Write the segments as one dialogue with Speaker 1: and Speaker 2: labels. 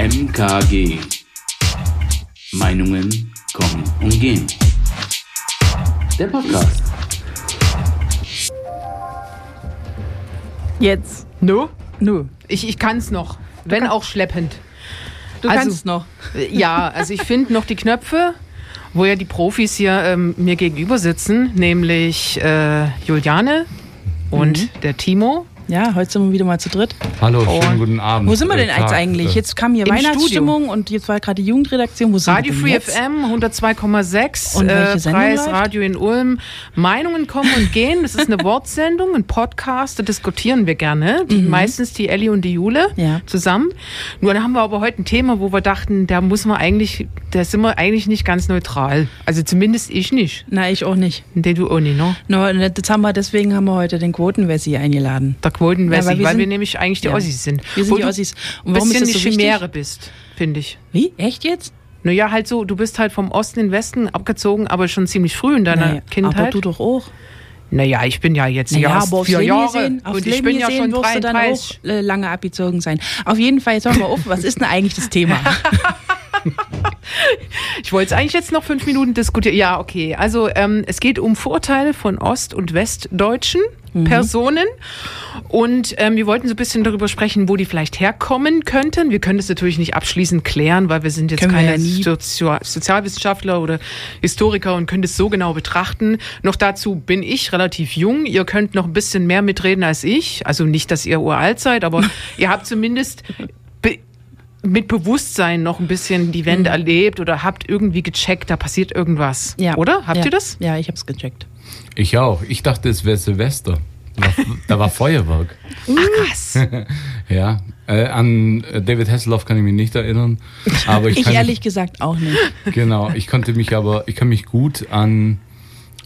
Speaker 1: MKG. Meinungen kommen und gehen. Der Podcast.
Speaker 2: Jetzt.
Speaker 3: No?
Speaker 2: Nu.
Speaker 3: Ich, ich kann es noch, wenn auch schleppend.
Speaker 2: Du
Speaker 3: Also-
Speaker 2: kannst noch.
Speaker 3: Ja, also ich finde noch die Knöpfe, wo ja die Profis hier ähm, mir gegenüber sitzen, nämlich äh, Juliane und der Timo.
Speaker 2: Ja, heute sind wir wieder mal zu dritt.
Speaker 4: Hallo,
Speaker 3: Oh.
Speaker 4: schönen guten Abend.
Speaker 2: Wo sind wir denn jetzt eigentlich? Jetzt kam hier
Speaker 3: Im
Speaker 2: Weihnachtsstimmung und jetzt war gerade die Jugendredaktion. Wo sind
Speaker 3: Radio
Speaker 2: wir denn
Speaker 3: Free
Speaker 2: jetzt?
Speaker 3: FM 102,6
Speaker 2: Und welche
Speaker 3: äh,
Speaker 2: Sendung
Speaker 3: Preis
Speaker 2: läuft?
Speaker 3: Radio in Ulm. Meinungen kommen und gehen. Das ist eine Wortsendung, ein Podcast, da diskutieren wir gerne. Die, Meistens die Elli und die Jule
Speaker 2: Mhm. Ja.
Speaker 3: zusammen. Nur dann haben wir aber heute ein Thema, wo wir dachten, da muss man eigentlich, da sind wir eigentlich nicht ganz neutral. Also zumindest ich nicht.
Speaker 2: Na, ich auch nicht.
Speaker 3: Den du auch nicht, ne?
Speaker 2: No, jetzt haben wir, deswegen haben wir heute den Quotenwessi eingeladen.
Speaker 3: Der Quotenwessi,
Speaker 2: Ja, weil
Speaker 3: weil,
Speaker 2: wir
Speaker 3: nämlich eigentlich die
Speaker 2: ja.
Speaker 3: Ossis sind.
Speaker 2: Wir sind
Speaker 3: Wo
Speaker 2: die Ossis. Und warum ist
Speaker 3: bisschen
Speaker 2: das
Speaker 3: die
Speaker 2: so wichtig?
Speaker 3: Chimäre bist, finde ich.
Speaker 2: Wie? Echt jetzt?
Speaker 3: Naja, halt so, du bist halt vom Osten in den Westen abgezogen, aber schon ziemlich früh in deiner
Speaker 2: Naja,
Speaker 3: Kindheit.
Speaker 2: Aber du doch auch.
Speaker 3: Naja, ich bin ja jetzt
Speaker 2: Naja,
Speaker 3: erst vier
Speaker 2: Leben
Speaker 3: Jahre
Speaker 2: gesehen,
Speaker 3: und ich
Speaker 2: Leben
Speaker 3: bin ja schon
Speaker 2: wirst du dann
Speaker 3: 33.
Speaker 2: auch äh, lange abgezogen sein. Auf jeden Fall, jetzt hören wir auf. Was ist denn eigentlich das Thema?
Speaker 3: Ich wollte es eigentlich jetzt noch fünf Minuten diskutieren. Ja, okay. Also ähm, es geht um Vorteile von Ost- und Westdeutschen
Speaker 2: Mhm.
Speaker 3: Personen. Und ähm, wir wollten so ein bisschen darüber sprechen, wo die vielleicht herkommen könnten. Wir können das natürlich nicht abschließend klären, weil wir sind jetzt
Speaker 2: Können
Speaker 3: keine
Speaker 2: ja nie.
Speaker 3: Sozio Sozialwissenschaftler oder Historiker und können das so genau betrachten. Noch dazu bin ich relativ jung. Ihr könnt noch ein bisschen mehr mitreden als ich. Also nicht, dass ihr uralt seid, aber ihr habt zumindest mit Bewusstsein noch ein bisschen die Wende erlebt oder habt irgendwie gecheckt, da passiert irgendwas.
Speaker 2: Mhm. Ja.
Speaker 3: Oder? Habt
Speaker 2: ja.
Speaker 3: ihr das?
Speaker 2: Ja, ich hab's gecheckt.
Speaker 4: Ich auch. Ich dachte, es wäre Silvester. Da war, da war Feuerwerk.
Speaker 3: Krass.
Speaker 4: Ja. Äh, an äh, David Hasselhoff kann ich mich nicht erinnern. Aber ich,
Speaker 2: Ich
Speaker 4: kann
Speaker 2: ehrlich gesagt auch nicht.
Speaker 4: Mich, genau. Ich konnte mich aber, ich kann mich gut an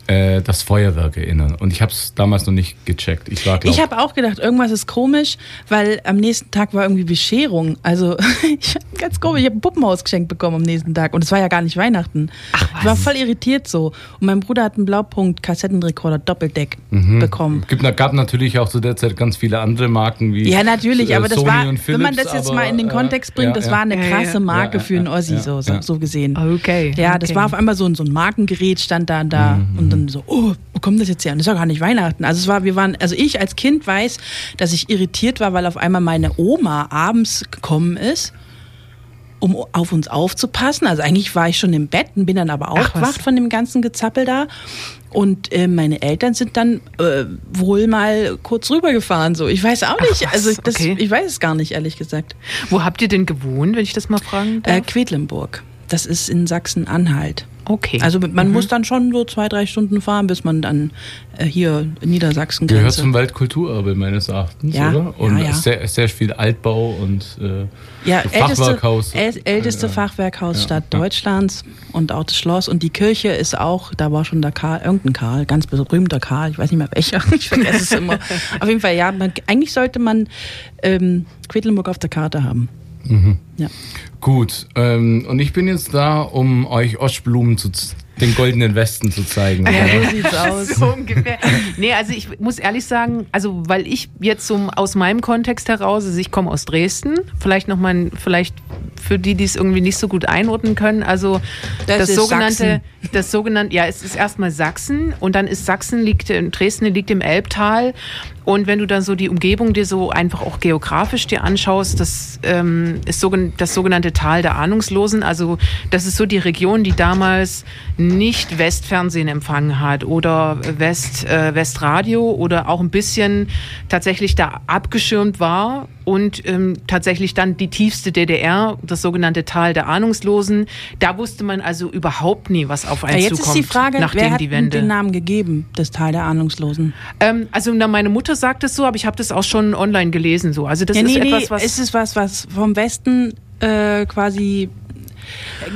Speaker 4: äh, das Feuerwerk erinnern. Und ich habe es damals noch nicht gecheckt. Ich war, glaub,
Speaker 2: Ich habe auch gedacht, irgendwas ist komisch, weil am nächsten Tag war irgendwie Bescherung. Also ich, ganz komisch, ich habe ein Puppenhaus geschenkt bekommen am nächsten Tag und es war ja gar nicht Weihnachten. Ich war voll irritiert so. Und mein Bruder hat einen Blaupunkt-Kassettenrekorder Doppeldeck
Speaker 4: Mhm.
Speaker 2: bekommen.
Speaker 4: Gibt, gab natürlich auch zu der Zeit ganz viele andere Marken wie
Speaker 2: Ja, natürlich,
Speaker 4: äh,
Speaker 2: aber das
Speaker 4: Sony
Speaker 2: war,
Speaker 4: und
Speaker 2: wenn man
Speaker 4: Philips,
Speaker 2: das jetzt
Speaker 4: aber,
Speaker 2: mal in den
Speaker 4: äh,
Speaker 2: Kontext bringt,
Speaker 4: ja,
Speaker 2: das
Speaker 4: ja.
Speaker 2: war eine
Speaker 3: Ja,
Speaker 2: krasse
Speaker 3: ja.
Speaker 2: Marke
Speaker 4: Ja, ja,
Speaker 2: für einen Ossi,
Speaker 4: ja,
Speaker 2: so, so,
Speaker 4: ja.
Speaker 2: so gesehen.
Speaker 3: Okay.
Speaker 2: Ja, das
Speaker 3: okay.
Speaker 2: war auf einmal so, ein- so ein Markengerät, stand da und da
Speaker 4: Mhm,
Speaker 2: und dann so, oh, wo kommt das jetzt her? Und das ist ja gar nicht Weihnachten. Also es war, wir waren, also ich als Kind weiß, dass ich irritiert war, weil auf einmal meine Oma abends gekommen ist, um auf uns aufzupassen. Also eigentlich war ich schon im Bett und bin dann aber
Speaker 3: was.
Speaker 2: aufgewacht von dem ganzen Gezappel da. Und äh, meine Eltern sind dann äh, wohl mal kurz rübergefahren. So, ich weiß auch nicht. also das,
Speaker 3: okay.
Speaker 2: ich weiß es gar nicht, ehrlich gesagt.
Speaker 3: Wo habt ihr denn gewohnt, wenn ich das mal fragen darf?
Speaker 2: Äh, Quedlinburg. Das ist in Sachsen-Anhalt.
Speaker 3: Okay.
Speaker 2: Also man muss dann schon so zwei, drei Stunden fahren, bis man dann äh, hier Niedersachsen
Speaker 4: Gehört zum Weltkulturerbe meines Erachtens,
Speaker 2: Ja,
Speaker 4: oder? Und
Speaker 2: ja, ja.
Speaker 4: Sehr, sehr viel Altbau und äh,
Speaker 2: ja,
Speaker 4: so
Speaker 2: älteste,
Speaker 4: Fachwerkhaus.
Speaker 2: äl älteste
Speaker 4: Ja.
Speaker 2: Fachwerkhausstadt
Speaker 4: Ja.
Speaker 2: Deutschlands und auch das Schloss und die Kirche ist auch, da war schon der Karl, irgendein Karl, ganz berühmter Karl, ich weiß nicht mehr welcher, ich vergesse es immer. Auf jeden Fall, ja, man, eigentlich sollte man ähm, Quedlinburg auf der Karte haben.
Speaker 4: Mhm.
Speaker 2: Ja.
Speaker 4: Gut, ähm, und ich bin jetzt da, um euch Ostblumen zu den goldenen Westen zu zeigen.
Speaker 2: ja, so sieht's aus.
Speaker 3: so ungefähr. Nee, also ich muss ehrlich sagen, also weil ich jetzt so aus meinem Kontext heraus, also ich komme aus Dresden, vielleicht noch mal, vielleicht für die, die es irgendwie nicht so gut einordnen können, also
Speaker 2: Das
Speaker 3: das,
Speaker 2: ist
Speaker 3: sogenannte,
Speaker 2: Sachsen.
Speaker 3: das sogenannte, ja, es ist erstmal Sachsen und dann ist Sachsen liegt, in Dresden liegt im Elbtal und wenn du dann so die Umgebung dir so einfach auch geografisch dir anschaust, das ähm, ist so, das sogenannte Tal der Ahnungslosen, also das ist so die Region, die damals nicht Westfernsehen empfangen hat oder West, äh, Westradio oder auch ein bisschen tatsächlich da abgeschirmt war und ähm, tatsächlich dann die tiefste DDR, das sogenannte Tal der Ahnungslosen. Da wusste man also überhaupt nie, was auf einen
Speaker 2: Ja, jetzt
Speaker 3: zukommt,
Speaker 2: ist die Frage,
Speaker 3: nachdem
Speaker 2: wer hat
Speaker 3: die Wende.
Speaker 2: den Namen gegeben, das Tal der Ahnungslosen?
Speaker 3: Ähm, also na, meine Mutter sagt es so, aber ich habe das auch schon online gelesen so. Also das
Speaker 2: ja,
Speaker 3: ist
Speaker 2: nee,
Speaker 3: etwas,
Speaker 2: nee,
Speaker 3: was
Speaker 2: ist es was, was vom Westen äh, quasi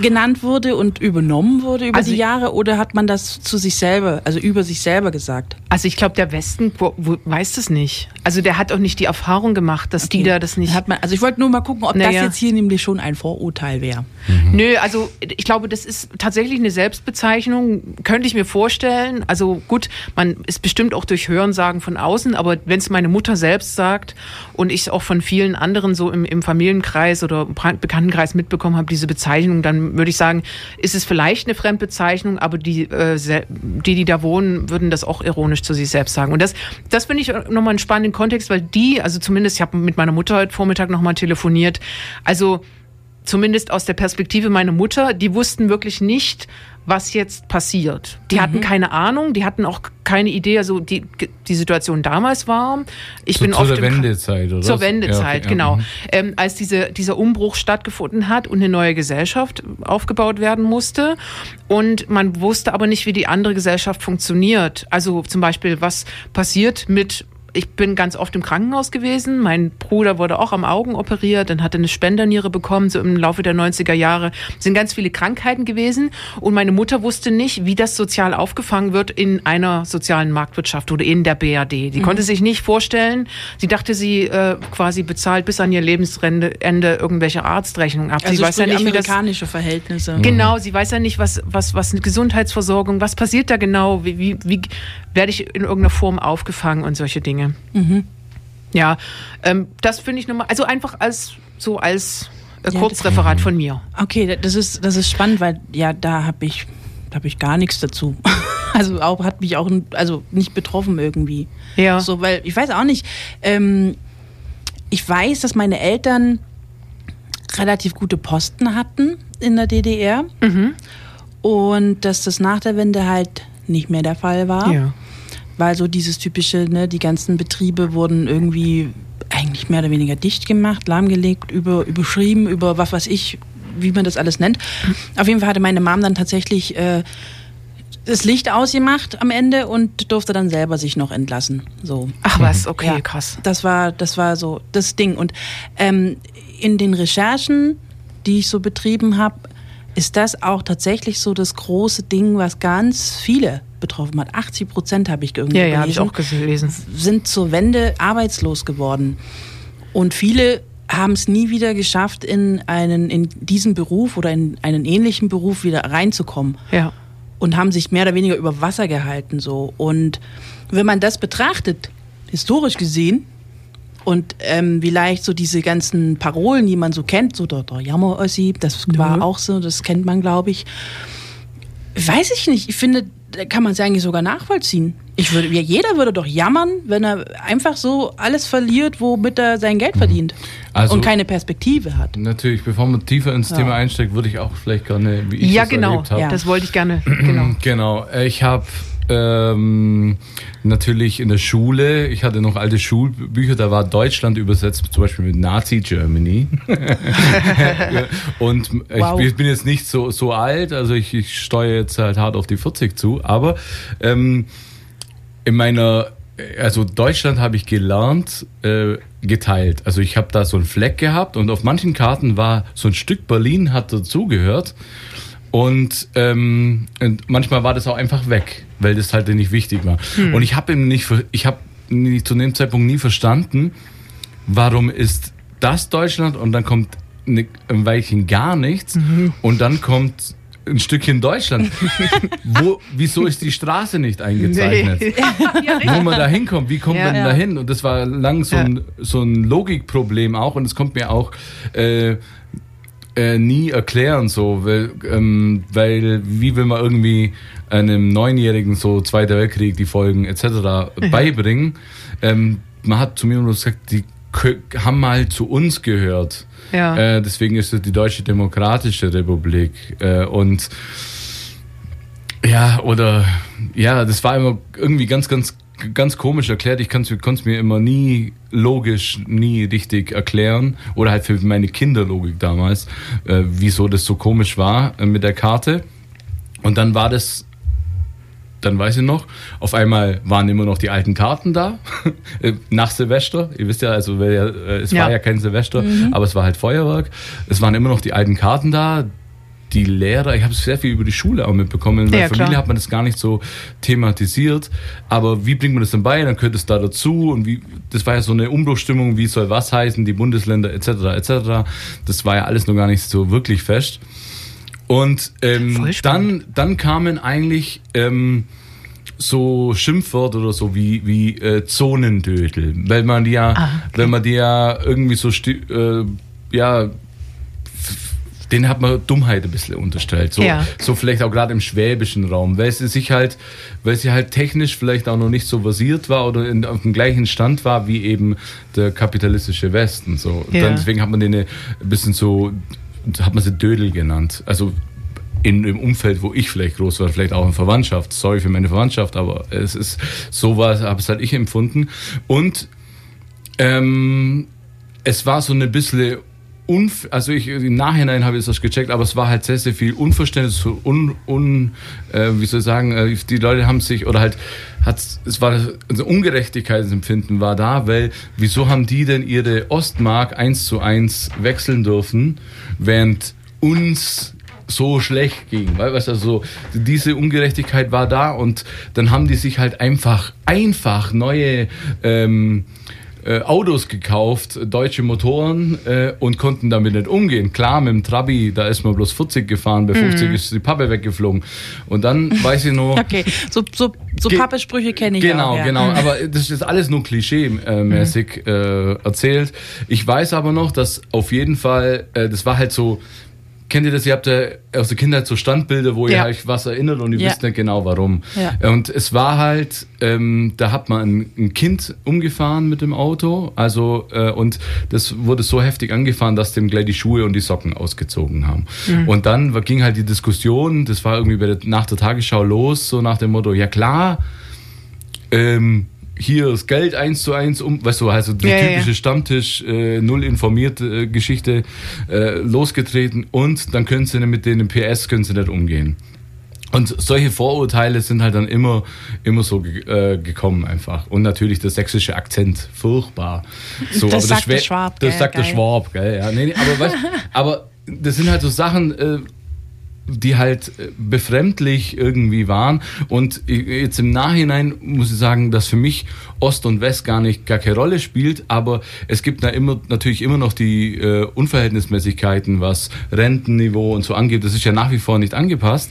Speaker 2: genannt wurde und übernommen wurde über
Speaker 3: Also
Speaker 2: die Jahre oder hat man das zu sich selber, also über sich selber gesagt?
Speaker 3: Also ich glaube, der Westen wo, wo, weiß das nicht. Also der hat auch nicht die Erfahrung gemacht, dass die da das nicht.
Speaker 2: Hat man, also ich wollte nur mal gucken, ob das
Speaker 3: Naja.
Speaker 2: jetzt hier nämlich schon ein Vorurteil wäre.
Speaker 3: Nö, also ich glaube, das ist tatsächlich eine Selbstbezeichnung, könnte ich mir vorstellen. Also gut, man ist bestimmt auch durch Hörensagen von außen, aber wenn es meine Mutter selbst sagt und ich es auch von vielen anderen so im, im Familienkreis oder Bekanntenkreis mitbekommen habe, diese Bezeichnung, dann würde ich sagen, ist es vielleicht eine Fremdbezeichnung, aber die, äh, die, die da wohnen, würden das auch ironisch zu sich selbst sagen. Und das, das finde ich nochmal einen spannenden Kontext, weil die, also zumindest, ich habe mit meiner Mutter heute Vormittag nochmal telefoniert, also zumindest aus der Perspektive meiner Mutter, die wussten wirklich nicht, was jetzt passiert. Die hatten keine Ahnung, die hatten auch keine Idee, also die, die Situation damals war. Ich
Speaker 4: Zu,
Speaker 3: bin
Speaker 4: zu
Speaker 3: oft Kra-
Speaker 4: Wendezeit, oder?
Speaker 3: zur Wendezeit,
Speaker 4: Ja, okay, ja,
Speaker 3: genau.
Speaker 4: mhm.
Speaker 3: Ähm, als diese, dieser Umbruch stattgefunden hat und eine neue Gesellschaft aufgebaut werden musste. Und man wusste aber nicht, wie die andere Gesellschaft funktioniert. Also zum Beispiel, was passiert mit ich bin ganz oft im Krankenhaus gewesen. Mein Bruder wurde auch am Augen operiert, dann hatte eine Spenderniere bekommen, so im Laufe der 90er Jahre. Es sind ganz viele Krankheiten gewesen und meine Mutter wusste nicht, wie das sozial aufgefangen wird in einer sozialen Marktwirtschaft oder in der BRD. Die konnte sich nicht vorstellen. Sie dachte, sie äh, quasi bezahlt bis an ihr Lebensende Ende irgendwelche Arztrechnungen ab.
Speaker 2: Also
Speaker 3: sie weiß ja nicht, wie das
Speaker 2: amerikanische Verhältnisse.
Speaker 3: Genau, sie weiß ja nicht, was, was, was eine Gesundheitsversorgung, was passiert da genau, wie, wie, wie werde ich in irgendeiner Form aufgefangen und solche Dinge. Ja, ähm, das finde ich nochmal, also einfach als so als äh,
Speaker 2: Ja,
Speaker 3: Kurzreferat von mir.
Speaker 2: Okay, das ist, das ist spannend, weil ja, da habe ich, da habe ich gar nichts dazu. Also auch hat mich auch, also nicht betroffen irgendwie.
Speaker 3: Ja.
Speaker 2: So, weil ich weiß auch nicht. Ähm, ich weiß, dass meine Eltern relativ gute Posten hatten in der DDR
Speaker 3: Mhm.
Speaker 2: und dass das nach der Wende halt nicht mehr der Fall war.
Speaker 3: Ja.
Speaker 2: Weil so dieses typische, ne, die ganzen Betriebe wurden irgendwie eigentlich mehr oder weniger dicht gemacht, lahmgelegt, über, überschrieben, über was weiß ich, wie man das alles nennt. Auf jeden Fall hatte meine Mom dann tatsächlich äh, das Licht ausgemacht am Ende und durfte dann selber sich noch entlassen. So.
Speaker 3: Ach was, okay,
Speaker 2: Ja,
Speaker 3: krass.
Speaker 2: Das war, das war so das Ding. Und ähm, in den Recherchen, die ich so betrieben habe, ist das auch tatsächlich so das große Ding, was ganz viele betroffen hat. 80 Prozent habe ich irgendwie
Speaker 3: Ja, ja, habe ich auch gelesen.
Speaker 2: sind zur Wende arbeitslos geworden. Und viele haben es nie wieder geschafft, in einen in diesen Beruf oder in einen ähnlichen Beruf wieder reinzukommen
Speaker 3: Ja.
Speaker 2: und haben sich mehr oder weniger über Wasser gehalten so. Und wenn man das betrachtet, historisch gesehen, und ähm, vielleicht so diese ganzen Parolen, die man so kennt, so der, der Jammer-Ossi, das war auch so, das kennt man, glaube ich. Weiß ich nicht. Ich finde, da kann man es eigentlich sogar nachvollziehen. Ich würde, ja, jeder würde doch jammern, wenn er einfach so alles verliert, womit er sein Geld verdient
Speaker 4: Also-
Speaker 2: und keine Perspektive hat.
Speaker 4: Natürlich, bevor man tiefer ins Thema einsteigt, würde ich auch vielleicht gerne, wie ich
Speaker 3: ja,
Speaker 4: das
Speaker 3: genau.
Speaker 4: erlebt habe.
Speaker 2: Ja.
Speaker 3: Das wollte ich gerne. Genau.
Speaker 4: Genau, äh, ich habe ähm, natürlich in der Schule, ich hatte noch alte Schulbücher, da war Deutschland übersetzt, zum Beispiel mit Nazi Germany. Und ich
Speaker 2: Wow.
Speaker 4: bin- bin jetzt nicht so, so alt, also ich, ich steuere jetzt halt hart auf die 40 zu, aber ähm, in meiner, also Deutschland habe ich gelernt, äh, geteilt. Also ich habe da so einen Fleck gehabt und auf manchen Karten war so ein Stück Berlin hat dazugehört. Und, ähm, manchmal war das auch einfach weg, weil das halt nicht wichtig war. Und ich habe nicht, ich habe zu dem Zeitpunkt nie verstanden, warum ist das Deutschland und dann kommt ne, ein Weilchen gar nichts und dann kommt ein Stückchen Deutschland. Wo, wieso ist die Straße nicht eingezeichnet? Wo man da hinkommt, wie kommt
Speaker 3: Ja,
Speaker 4: man
Speaker 3: ja.
Speaker 4: da hin? Und das war lang so ein, so ein Logikproblem auch und es kommt mir auch äh, äh, nie erklären, so, weil, ähm, weil wie will man irgendwie einem Neunjährigen so Zweiter Weltkrieg, die Folgen etc. beibringen? Ähm, man hat zu mir nur gesagt, die haben mal zu uns gehört.
Speaker 3: Ja.
Speaker 4: Äh, deswegen ist es die Deutsche Demokratische Republik. Äh, und ja, oder ja, das war immer irgendwie ganz, ganz, ganz komisch erklärt. Ich konnte es mir immer nie logisch, nie richtig erklären. Oder halt für meine Kinderlogik damals, äh, wieso das so komisch war äh, mit der Karte. Und dann war das dann weiß ich noch, auf einmal waren immer noch die alten Karten da, äh, nach Silvester. Ihr wisst ja, also ja, äh, es
Speaker 3: Ja.
Speaker 4: war ja kein Silvester, aber es war halt Feuerwerk. Es waren immer noch die alten Karten da. Die Lehrer, ich habe sehr viel über die Schule auch mitbekommen. In der
Speaker 3: Ja,
Speaker 4: Familie
Speaker 3: klar.
Speaker 4: hat man das gar nicht so thematisiert. Aber wie bringt man das denn bei? Dann gehört es da dazu. Und wie, das war ja so eine Umbruchstimmung, wie soll was heißen, die Bundesländer etc. etc. Das war ja alles noch gar nicht so wirklich fest. Und ähm, dann, dann kamen eigentlich ähm, so Schimpfwörter oder so wie, wie äh, Zonendödel, weil man die ja,
Speaker 3: Ah, okay.
Speaker 4: weil man die ja irgendwie so, äh, ja, den hat man Dummheit ein bisschen unterstellt. So,
Speaker 3: Ja.
Speaker 4: so vielleicht auch gerade im schwäbischen Raum, weil sie sich halt, weil sie halt technisch vielleicht auch noch nicht so versiert war oder in, auf dem gleichen Stand war wie eben der kapitalistische Westen. So.
Speaker 3: Ja.
Speaker 4: Dann, deswegen hat man den ein bisschen so, hat man sie Dödel genannt. Also in, im Umfeld, wo ich vielleicht groß war, vielleicht auch in Verwandtschaft. Sorry für meine Verwandtschaft, aber es ist so was, habe es halt ich empfunden. Und ähm, es war so eine bisschen unf also ich im Nachhinein habe ich das gecheckt, aber es war halt sehr, sehr viel Unverständnis, un, un äh, wie soll ich sagen, äh, die Leute haben sich oder halt hat es war also Ungerechtigkeitsempfinden war da, weil wieso haben die denn ihre Ostmark eins zu eins wechseln dürfen, während uns so schlecht ging, weil du, also diese Ungerechtigkeit war da und dann haben die sich halt einfach einfach neue ähm, äh, Autos gekauft, deutsche Motoren äh, und konnten damit nicht umgehen. Klar, mit dem Trabi, da ist man bloß 40 gefahren, bei 50 ist die Pappe weggeflogen. Und dann weiß ich nur,
Speaker 2: Okay, so, so, so Pappesprüche kenne ich
Speaker 4: Genau,
Speaker 2: auch. ja.
Speaker 4: genau. Aber das ist alles nur klischee-mäßig äh, erzählt. Ich weiß aber noch, dass auf jeden Fall, äh, das war halt so, kennt ihr das? Ihr habt ja aus der Kindheit so Standbilder, wo ihr
Speaker 3: Ja.
Speaker 4: euch was erinnert und ihr
Speaker 2: Ja.
Speaker 4: wisst nicht genau warum.
Speaker 2: Ja.
Speaker 4: Und es war halt, ähm, da hat man ein, ein Kind umgefahren mit dem Auto, also äh, und das wurde so heftig angefahren, dass dem gleich die Schuhe und die Socken ausgezogen haben. Und dann ging halt die Diskussion, das war irgendwie der, nach der Tagesschau los, so nach dem Motto, ja klar, ähm, hier das Geld eins zu eins um, weißt du, also die
Speaker 3: Ja,
Speaker 4: typische
Speaker 3: ja.
Speaker 4: Stammtisch, äh, null informiert äh, Geschichte äh, losgetreten und dann können sie mit denen PS können sie nicht umgehen. Und solche Vorurteile sind halt dann immer, immer so äh, gekommen einfach. Und natürlich der sächsische Akzent, furchtbar. So,
Speaker 2: Das sagt der
Speaker 4: Schwä-
Speaker 2: Schwab,
Speaker 4: Das
Speaker 2: gell,
Speaker 4: sagt der
Speaker 2: geil.
Speaker 4: Schwab, gell? Ja, nee, nee, aber, weißt, aber das sind halt so Sachen, äh, die halt äh, befremdlich irgendwie waren. Und jetzt im Nachhinein muss ich sagen, dass für mich Ost und West gar nicht gar keine Rolle spielt, aber es gibt da immer natürlich immer noch die äh, Unverhältnismäßigkeiten, was Rentenniveau und so angeht. Das ist ja nach wie vor nicht angepasst.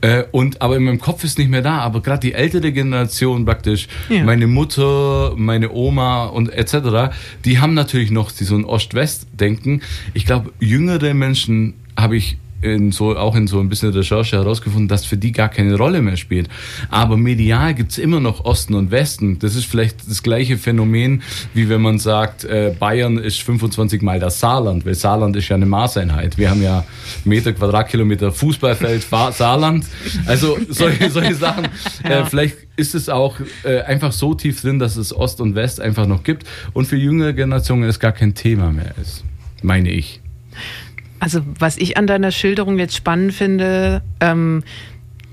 Speaker 4: Äh, und aber in meinem Kopf ist nicht mehr da. Aber gerade die ältere Generation praktisch,
Speaker 3: Ja.
Speaker 4: meine Mutter, meine Oma und etc., die haben natürlich noch so ein Ost-West-Denken. Ich glaube, jüngere Menschen habe ich in so, auch in so ein bisschen Recherche herausgefunden, dass für die gar keine Rolle mehr spielt. Aber medial gibt's immer noch Osten und Westen. Das ist vielleicht das gleiche Phänomen, wie wenn man sagt, äh, Bayern ist 25 mal das Saarland, weil Saarland ist ja eine Maßeinheit. Wir haben ja Meter, Quadratkilometer Fußballfeld, Saarland. Also solche, solche Sachen. Äh, vielleicht ist es auch äh, einfach so tief drin, dass es Ost und West einfach noch gibt und für jüngere Generationen es gar kein Thema mehr ist. Meine ich.
Speaker 3: Also was ich an deiner Schilderung jetzt spannend finde, ähm,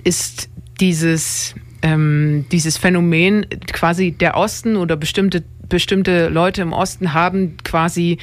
Speaker 3: ist dieses, ähm, dieses Phänomen, quasi der Osten oder bestimmte, bestimmte Leute im Osten haben quasi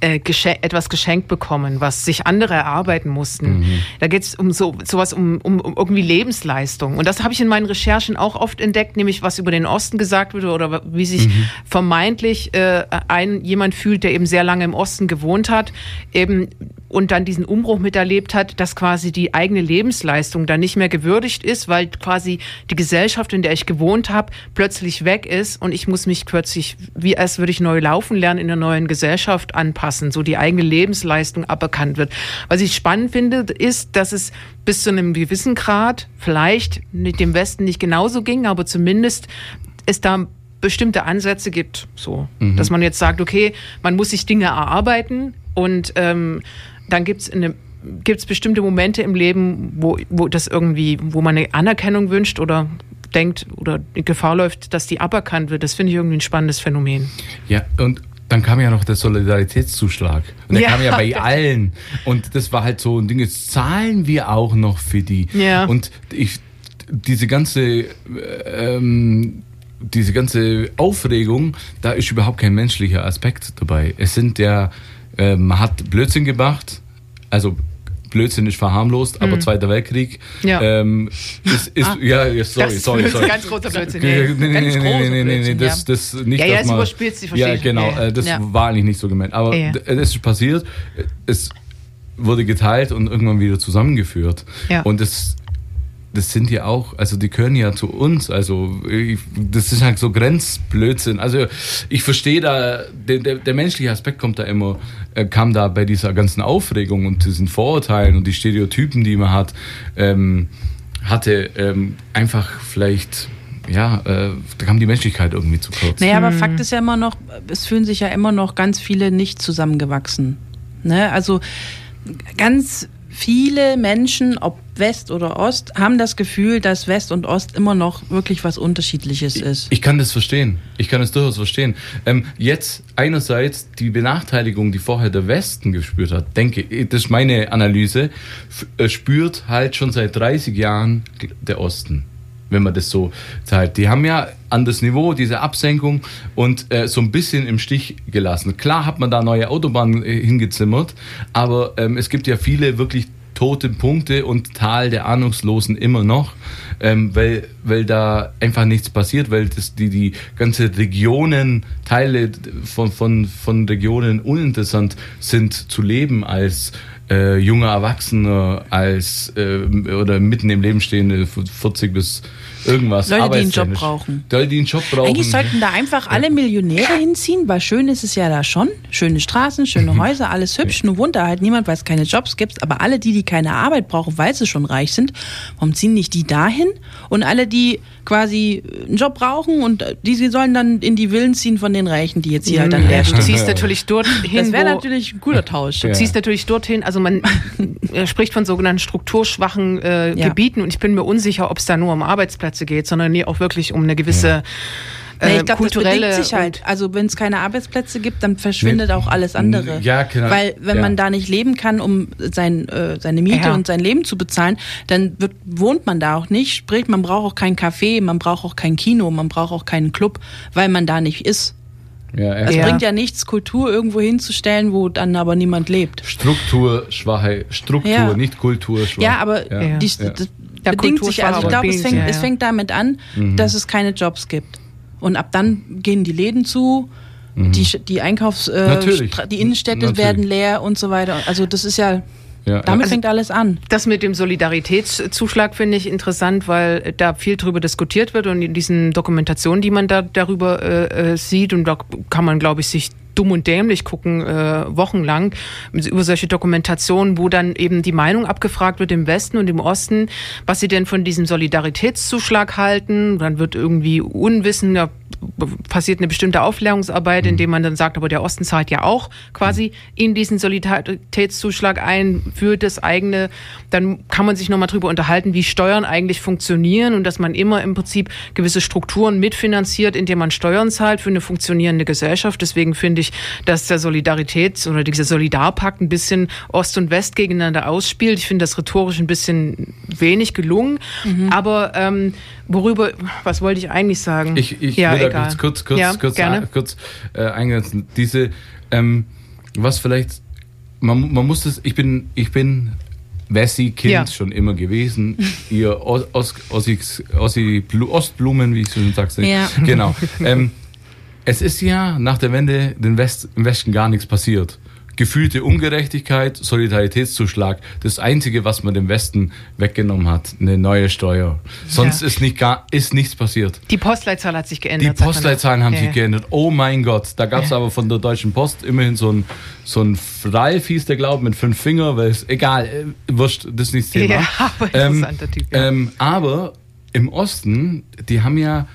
Speaker 3: äh, gesche etwas geschenkt bekommen, was sich andere erarbeiten mussten. Da geht es um so sowas um, um, um irgendwie Lebensleistung. Und das habe ich in meinen Recherchen auch oft entdeckt, nämlich was über den Osten gesagt wurde oder wie sich vermeintlich äh, ein jemand fühlt, der eben sehr lange im Osten gewohnt hat, eben und dann diesen Umbruch miterlebt hat, dass quasi die eigene Lebensleistung dann nicht mehr gewürdigt ist, weil quasi die Gesellschaft, in der ich gewohnt habe, plötzlich weg ist und ich muss mich plötzlich, wie als würde ich neu laufen lernen, in einer neuen Gesellschaft anpassen, so die eigene Lebensleistung aberkannt wird. Was ich spannend finde, ist, dass es bis zu einem gewissen Grad vielleicht mit dem Westen nicht genauso ging, aber zumindest es da bestimmte Ansätze gibt, so, dass man jetzt sagt, okay, man muss sich Dinge erarbeiten und ähm, dann gibt's eine gibt's bestimmte Momente im Leben, wo, wo das irgendwie, wo man eine Anerkennung wünscht oder denkt oder in Gefahr läuft, dass die aberkannt wird. Das finde ich irgendwie ein spannendes Phänomen.
Speaker 4: Ja, und dann kam ja noch der Solidaritätszuschlag. Und der
Speaker 3: Ja.
Speaker 4: kam ja bei allen. Und das war halt so ein Ding, jetzt zahlen wir auch noch für die.
Speaker 3: Ja.
Speaker 4: Und ich, diese ganze, äh, ähm, diese ganze Aufregung, da ist überhaupt kein menschlicher Aspekt dabei. Es sind ja, äh, man hat Blödsinn gemacht, also Blödsinn ist verharmlost, aber Zweiter Weltkrieg
Speaker 3: Ja.
Speaker 4: ähm, ist, ist ja, ja, sorry,
Speaker 3: Das ist
Speaker 4: sorry, sorry.
Speaker 3: ganz großer Blödsinn.
Speaker 4: Nee,
Speaker 3: Nee.
Speaker 4: nee, nee,
Speaker 2: Ganz
Speaker 4: nee, nee, nee, nee,
Speaker 2: Blödsinn,
Speaker 4: das, das nicht,
Speaker 3: Ja, ja,
Speaker 4: dass man-
Speaker 3: überspitzt, ich verstehe
Speaker 4: Ja, genau, äh, das
Speaker 2: Ja.
Speaker 4: war eigentlich nicht so gemeint. Aber
Speaker 3: Ja, ja.
Speaker 4: es ist passiert, es wurde geteilt und irgendwann wieder zusammengeführt.
Speaker 3: Ja.
Speaker 4: Und das, das sind ja auch, also die gehören ja zu uns. Also ich, das ist halt so Grenzblödsinn. Also ich verstehe da, der, der, der menschliche Aspekt kommt da immer, äh, kam da bei dieser ganzen Aufregung und diesen Vorurteilen und die Stereotypen, die man hat, ähm, hatte, ähm, einfach vielleicht, ja, äh, da kam die Menschlichkeit irgendwie zu kurz.
Speaker 2: Naja, aber Fakt ist ja immer noch, es fühlen sich ja immer noch ganz viele nicht zusammengewachsen. Ne? Also ganz viele Menschen, ob West oder Ost, haben das Gefühl, dass West und Ost immer noch wirklich was Unterschiedliches ist.
Speaker 4: Ich kann das verstehen. Ich kann es durchaus verstehen. Ähm, jetzt einerseits die Benachteiligung, die vorher der Westen gespürt hat, denke ich, das ist meine Analyse, äh, spürt halt schon seit 30 Jahren der Osten. Wenn man das so teilt. Die haben ja an das Niveau, diese Absenkung und äh, so ein bisschen im Stich gelassen. Klar hat man da neue Autobahnen äh, hingezimmert, aber ähm, es gibt ja viele wirklich tote Punkte und Tal der Ahnungslosen immer noch, ähm, weil, weil da einfach nichts passiert, weil das, die, die ganze Regionen, Teile von, von, von Regionen uninteressant sind zu leben als äh, junger Erwachsener, als äh, oder mitten im Leben stehende 40 bis irgendwas.
Speaker 2: Leute, die einen Job brauchen.
Speaker 4: Leute, die einen Job brauchen.
Speaker 2: Eigentlich sollten da einfach alle Millionäre hinziehen, weil schön ist es ja da schon. Schöne Straßen, schöne Häuser, alles hübsch. Nur wohnt da halt niemand, weil es keine Jobs gibt. Aber alle die, die keine Arbeit brauchen, weil sie schon reich sind, warum ziehen nicht die dahin? Und alle, die quasi einen Job brauchen und die sie sollen dann in die Villen ziehen von den Reichen, die jetzt hier halt dann leer
Speaker 3: Ja, du ziehst natürlich dorthin,
Speaker 2: Das wäre natürlich ein cooler Tausch.
Speaker 3: Du
Speaker 4: Ja.
Speaker 3: ziehst natürlich dorthin, also man er spricht von sogenannten strukturschwachen äh,
Speaker 2: Ja.
Speaker 3: Gebieten und ich bin mir unsicher, ob es da nur um Arbeitsplätze geht, sondern nee, auch wirklich um eine gewisse
Speaker 2: Nee,
Speaker 3: äh,
Speaker 2: ich glaube, das
Speaker 3: kulturelle
Speaker 2: bedingt sich halt. Also wenn es keine Arbeitsplätze gibt, dann verschwindet auch alles andere.
Speaker 4: Ja, genau.
Speaker 2: Weil wenn
Speaker 4: Ja.
Speaker 2: man da nicht leben kann, um sein, äh, seine Miete
Speaker 3: Ja.
Speaker 2: und sein Leben zu bezahlen, dann wird, wohnt man da auch nicht. Sprich, man braucht auch kein Café, man braucht auch kein Kino, man braucht auch keinen Club, weil man da nicht ist.
Speaker 4: ja,
Speaker 2: Es
Speaker 3: Ja.
Speaker 2: bringt ja nichts, Kultur irgendwo hinzustellen, wo dann aber niemand lebt.
Speaker 4: Strukturschwache, Struktur,
Speaker 2: Ja.
Speaker 4: nicht Kulturschwach.
Speaker 2: Ja, aber
Speaker 4: Ja.
Speaker 2: die,
Speaker 4: Ja.
Speaker 2: das
Speaker 3: Ja,
Speaker 2: bedingt
Speaker 3: Kultur
Speaker 2: sich. Also ich glaube, es fängt,
Speaker 3: ja,
Speaker 2: es fängt damit an,
Speaker 4: Mhm.
Speaker 2: dass es keine Jobs gibt. Und ab dann gehen die Läden zu, die, Sch- die Einkaufs, äh,
Speaker 4: Mhm.
Speaker 2: Die Innenstädte
Speaker 4: Natürlich.
Speaker 2: werden leer und so weiter. Also das ist ja,
Speaker 4: Ja,
Speaker 2: damit
Speaker 4: ja.
Speaker 2: fängt alles an.
Speaker 3: Das mit dem Solidaritätszuschlag finde ich interessant, weil da viel drüber diskutiert wird und in diesen Dokumentationen, die man da darüber äh, äh, sieht, und da kann man, glaube ich, sich dumm und dämlich gucken, äh, wochenlang, über solche Dokumentationen, wo dann eben die Meinung abgefragt wird im Westen und im Osten, was sie denn von diesem Solidaritätszuschlag halten. Dann wird irgendwie unwissen, da passiert eine bestimmte Aufklärungsarbeit, indem man dann sagt, aber der Osten zahlt ja auch quasi in diesen Solidaritätszuschlag ein für das eigene. Dann kann man sich nochmal drüber unterhalten, wie Steuern eigentlich funktionieren und dass man immer im Prinzip gewisse Strukturen mitfinanziert, indem man Steuern zahlt für eine funktionierende Gesellschaft. Deswegen finde ich, dass der Solidaritäts- oder dieser Solidarpakt ein bisschen Ost und West gegeneinander ausspielt. Ich finde das rhetorisch ein bisschen wenig gelungen. Aber ähm, worüber, was wollte ich eigentlich sagen?
Speaker 4: Ich, ich
Speaker 3: ja, egal.
Speaker 4: kurz, kurz, kurz,
Speaker 3: ja,
Speaker 4: kurz,
Speaker 3: gerne.
Speaker 4: kurz äh, eingrenzen. Diese, ähm, was vielleicht, man, man muss das, ich bin, ich bin Wessi-Kind
Speaker 3: Ja.
Speaker 4: schon immer gewesen. Ihr Os, Os, Ossis, Ossi, Blu, Ostblumen, wie ich schon sagst.
Speaker 2: Ja.
Speaker 4: Genau. Ähm, es ist ja nach der Wende den West, im Westen gar nichts passiert. Gefühlte Ungerechtigkeit, Solidaritätszuschlag, das Einzige, was man dem Westen weggenommen hat, eine neue Steuer. Sonst
Speaker 3: Ja.
Speaker 4: ist, nicht gar, ist nichts passiert.
Speaker 3: Die Postleitzahl hat sich geändert.
Speaker 4: Die Postleitzahlen haben
Speaker 3: Ja,
Speaker 4: sich
Speaker 3: ja.
Speaker 4: geändert. Oh mein Gott. Da gab es aber von der Deutschen Post immerhin so ein, so ein Ralf hieß der, glaube mit fünf Finger, weil es, egal, äh, wurscht, das ist nicht Thema.
Speaker 3: Ja, aber
Speaker 4: ähm,
Speaker 3: Typ,
Speaker 4: ähm, aber im Osten, die haben ja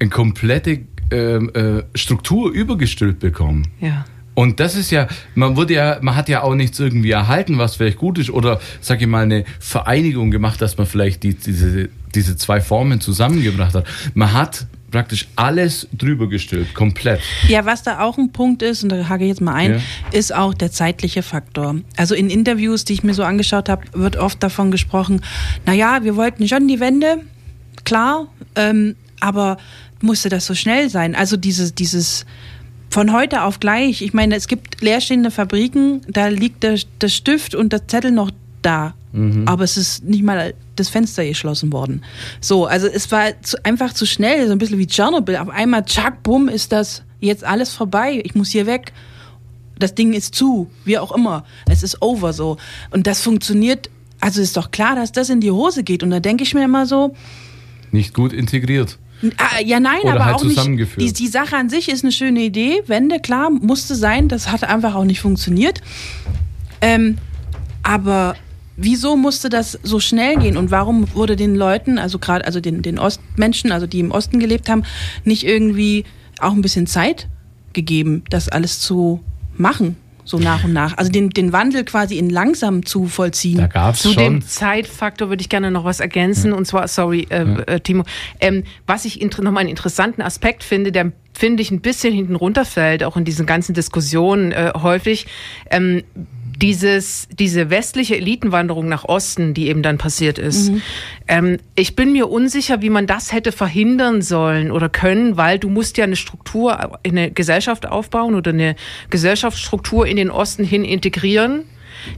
Speaker 4: eine komplette ähm, äh, Struktur übergestülpt bekommen.
Speaker 3: Ja.
Speaker 4: Und das ist ja, man wurde ja, man hat ja auch nichts irgendwie erhalten, was vielleicht gut ist, oder sag ich mal, eine Vereinigung gemacht, dass man vielleicht die, diese, diese zwei Formen zusammengebracht hat. Man hat praktisch alles drüber gestülpt, komplett.
Speaker 2: Ja, was da auch ein Punkt ist, und da hake ich jetzt mal ein,
Speaker 4: Ja.
Speaker 2: ist auch der zeitliche Faktor. Also in Interviews, die ich mir so angeschaut habe, wird oft davon gesprochen, naja, wir wollten schon die Wende, klar, ähm, aber musste das so schnell sein? Also dieses, dieses von heute auf gleich. Ich meine, es gibt leerstehende Fabriken, da liegt der, der Stift und der Zettel noch da. Mhm. Aber es ist nicht mal das Fenster geschlossen worden. So, also es war zu, einfach zu schnell, so ein bisschen wie Tschernobyl. Auf einmal, tschack, bumm, ist das jetzt alles vorbei. Ich muss hier weg. Das Ding ist zu, wie auch immer. Es ist over so. Und das funktioniert, also ist doch klar, dass das in die Hose geht. Und da denke ich mir immer so.
Speaker 4: Nicht gut integriert.
Speaker 2: Ah, ja, nein, Oder aber halt auch nicht. Die, die Sache an sich ist eine schöne Idee. Wende, klar, musste sein. Das hat einfach auch nicht funktioniert. Ähm, aber wieso musste das so schnell gehen und warum wurde den Leuten, also gerade also den, den Ostmenschen, also die im Osten gelebt haben, nicht irgendwie auch ein bisschen Zeit gegeben, das alles zu machen? So nach und nach. Also den, den Wandel quasi in langsam zu vollziehen.
Speaker 3: Da gab's zu schon. dem Zeitfaktor würde ich gerne noch was ergänzen. Ja. Und zwar, sorry, äh, ja. äh, Timo, ähm, was ich nochmal einen interessanten Aspekt finde, der finde ich ein bisschen hinten runterfällt, auch in diesen ganzen Diskussionen äh, häufig. Ähm, dieses, diese westliche Elitenwanderung nach Osten, die eben dann passiert ist. Mhm. Ähm, ich bin mir unsicher, wie man das hätte verhindern sollen oder können, weil du musst ja eine Struktur, eine Gesellschaft aufbauen oder eine Gesellschaftsstruktur in den Osten hin integrieren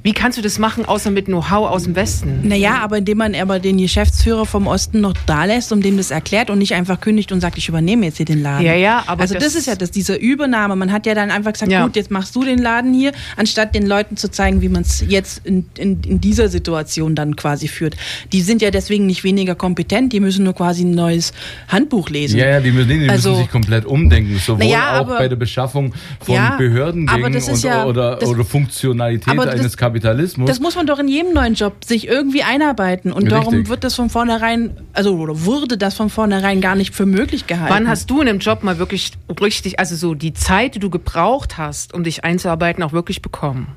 Speaker 3: wie kannst du das machen, außer mit Know-how aus dem Westen?
Speaker 2: Naja, aber indem man aber den Geschäftsführer vom Osten noch da lässt und dem das erklärt und nicht einfach kündigt und sagt, ich übernehme jetzt hier den Laden.
Speaker 3: Ja, ja, aber.
Speaker 2: Also das, das ist ja das, diese Übernahme. Man hat ja dann einfach gesagt, ja. gut, jetzt machst du den Laden hier, anstatt den Leuten zu zeigen, wie man es jetzt in, in, in dieser Situation dann quasi führt. Die sind ja deswegen nicht weniger kompetent, die müssen nur quasi ein neues Handbuch lesen.
Speaker 4: Ja, ja, die müssen, die also, müssen sich komplett umdenken, sowohl ja, aber, auch bei der Beschaffung von ja, Behördengängen und, ja, oder, das, oder Funktionalität eines des Kapitalismus.
Speaker 2: Das muss man doch in jedem neuen Job sich irgendwie einarbeiten. Und Richtig. darum wird das von vornherein, also oder wurde das von vornherein gar nicht für möglich gehalten.
Speaker 3: Wann hast du in dem Job mal wirklich richtig, also so die Zeit, die du gebraucht hast, um dich einzuarbeiten, auch wirklich bekommen?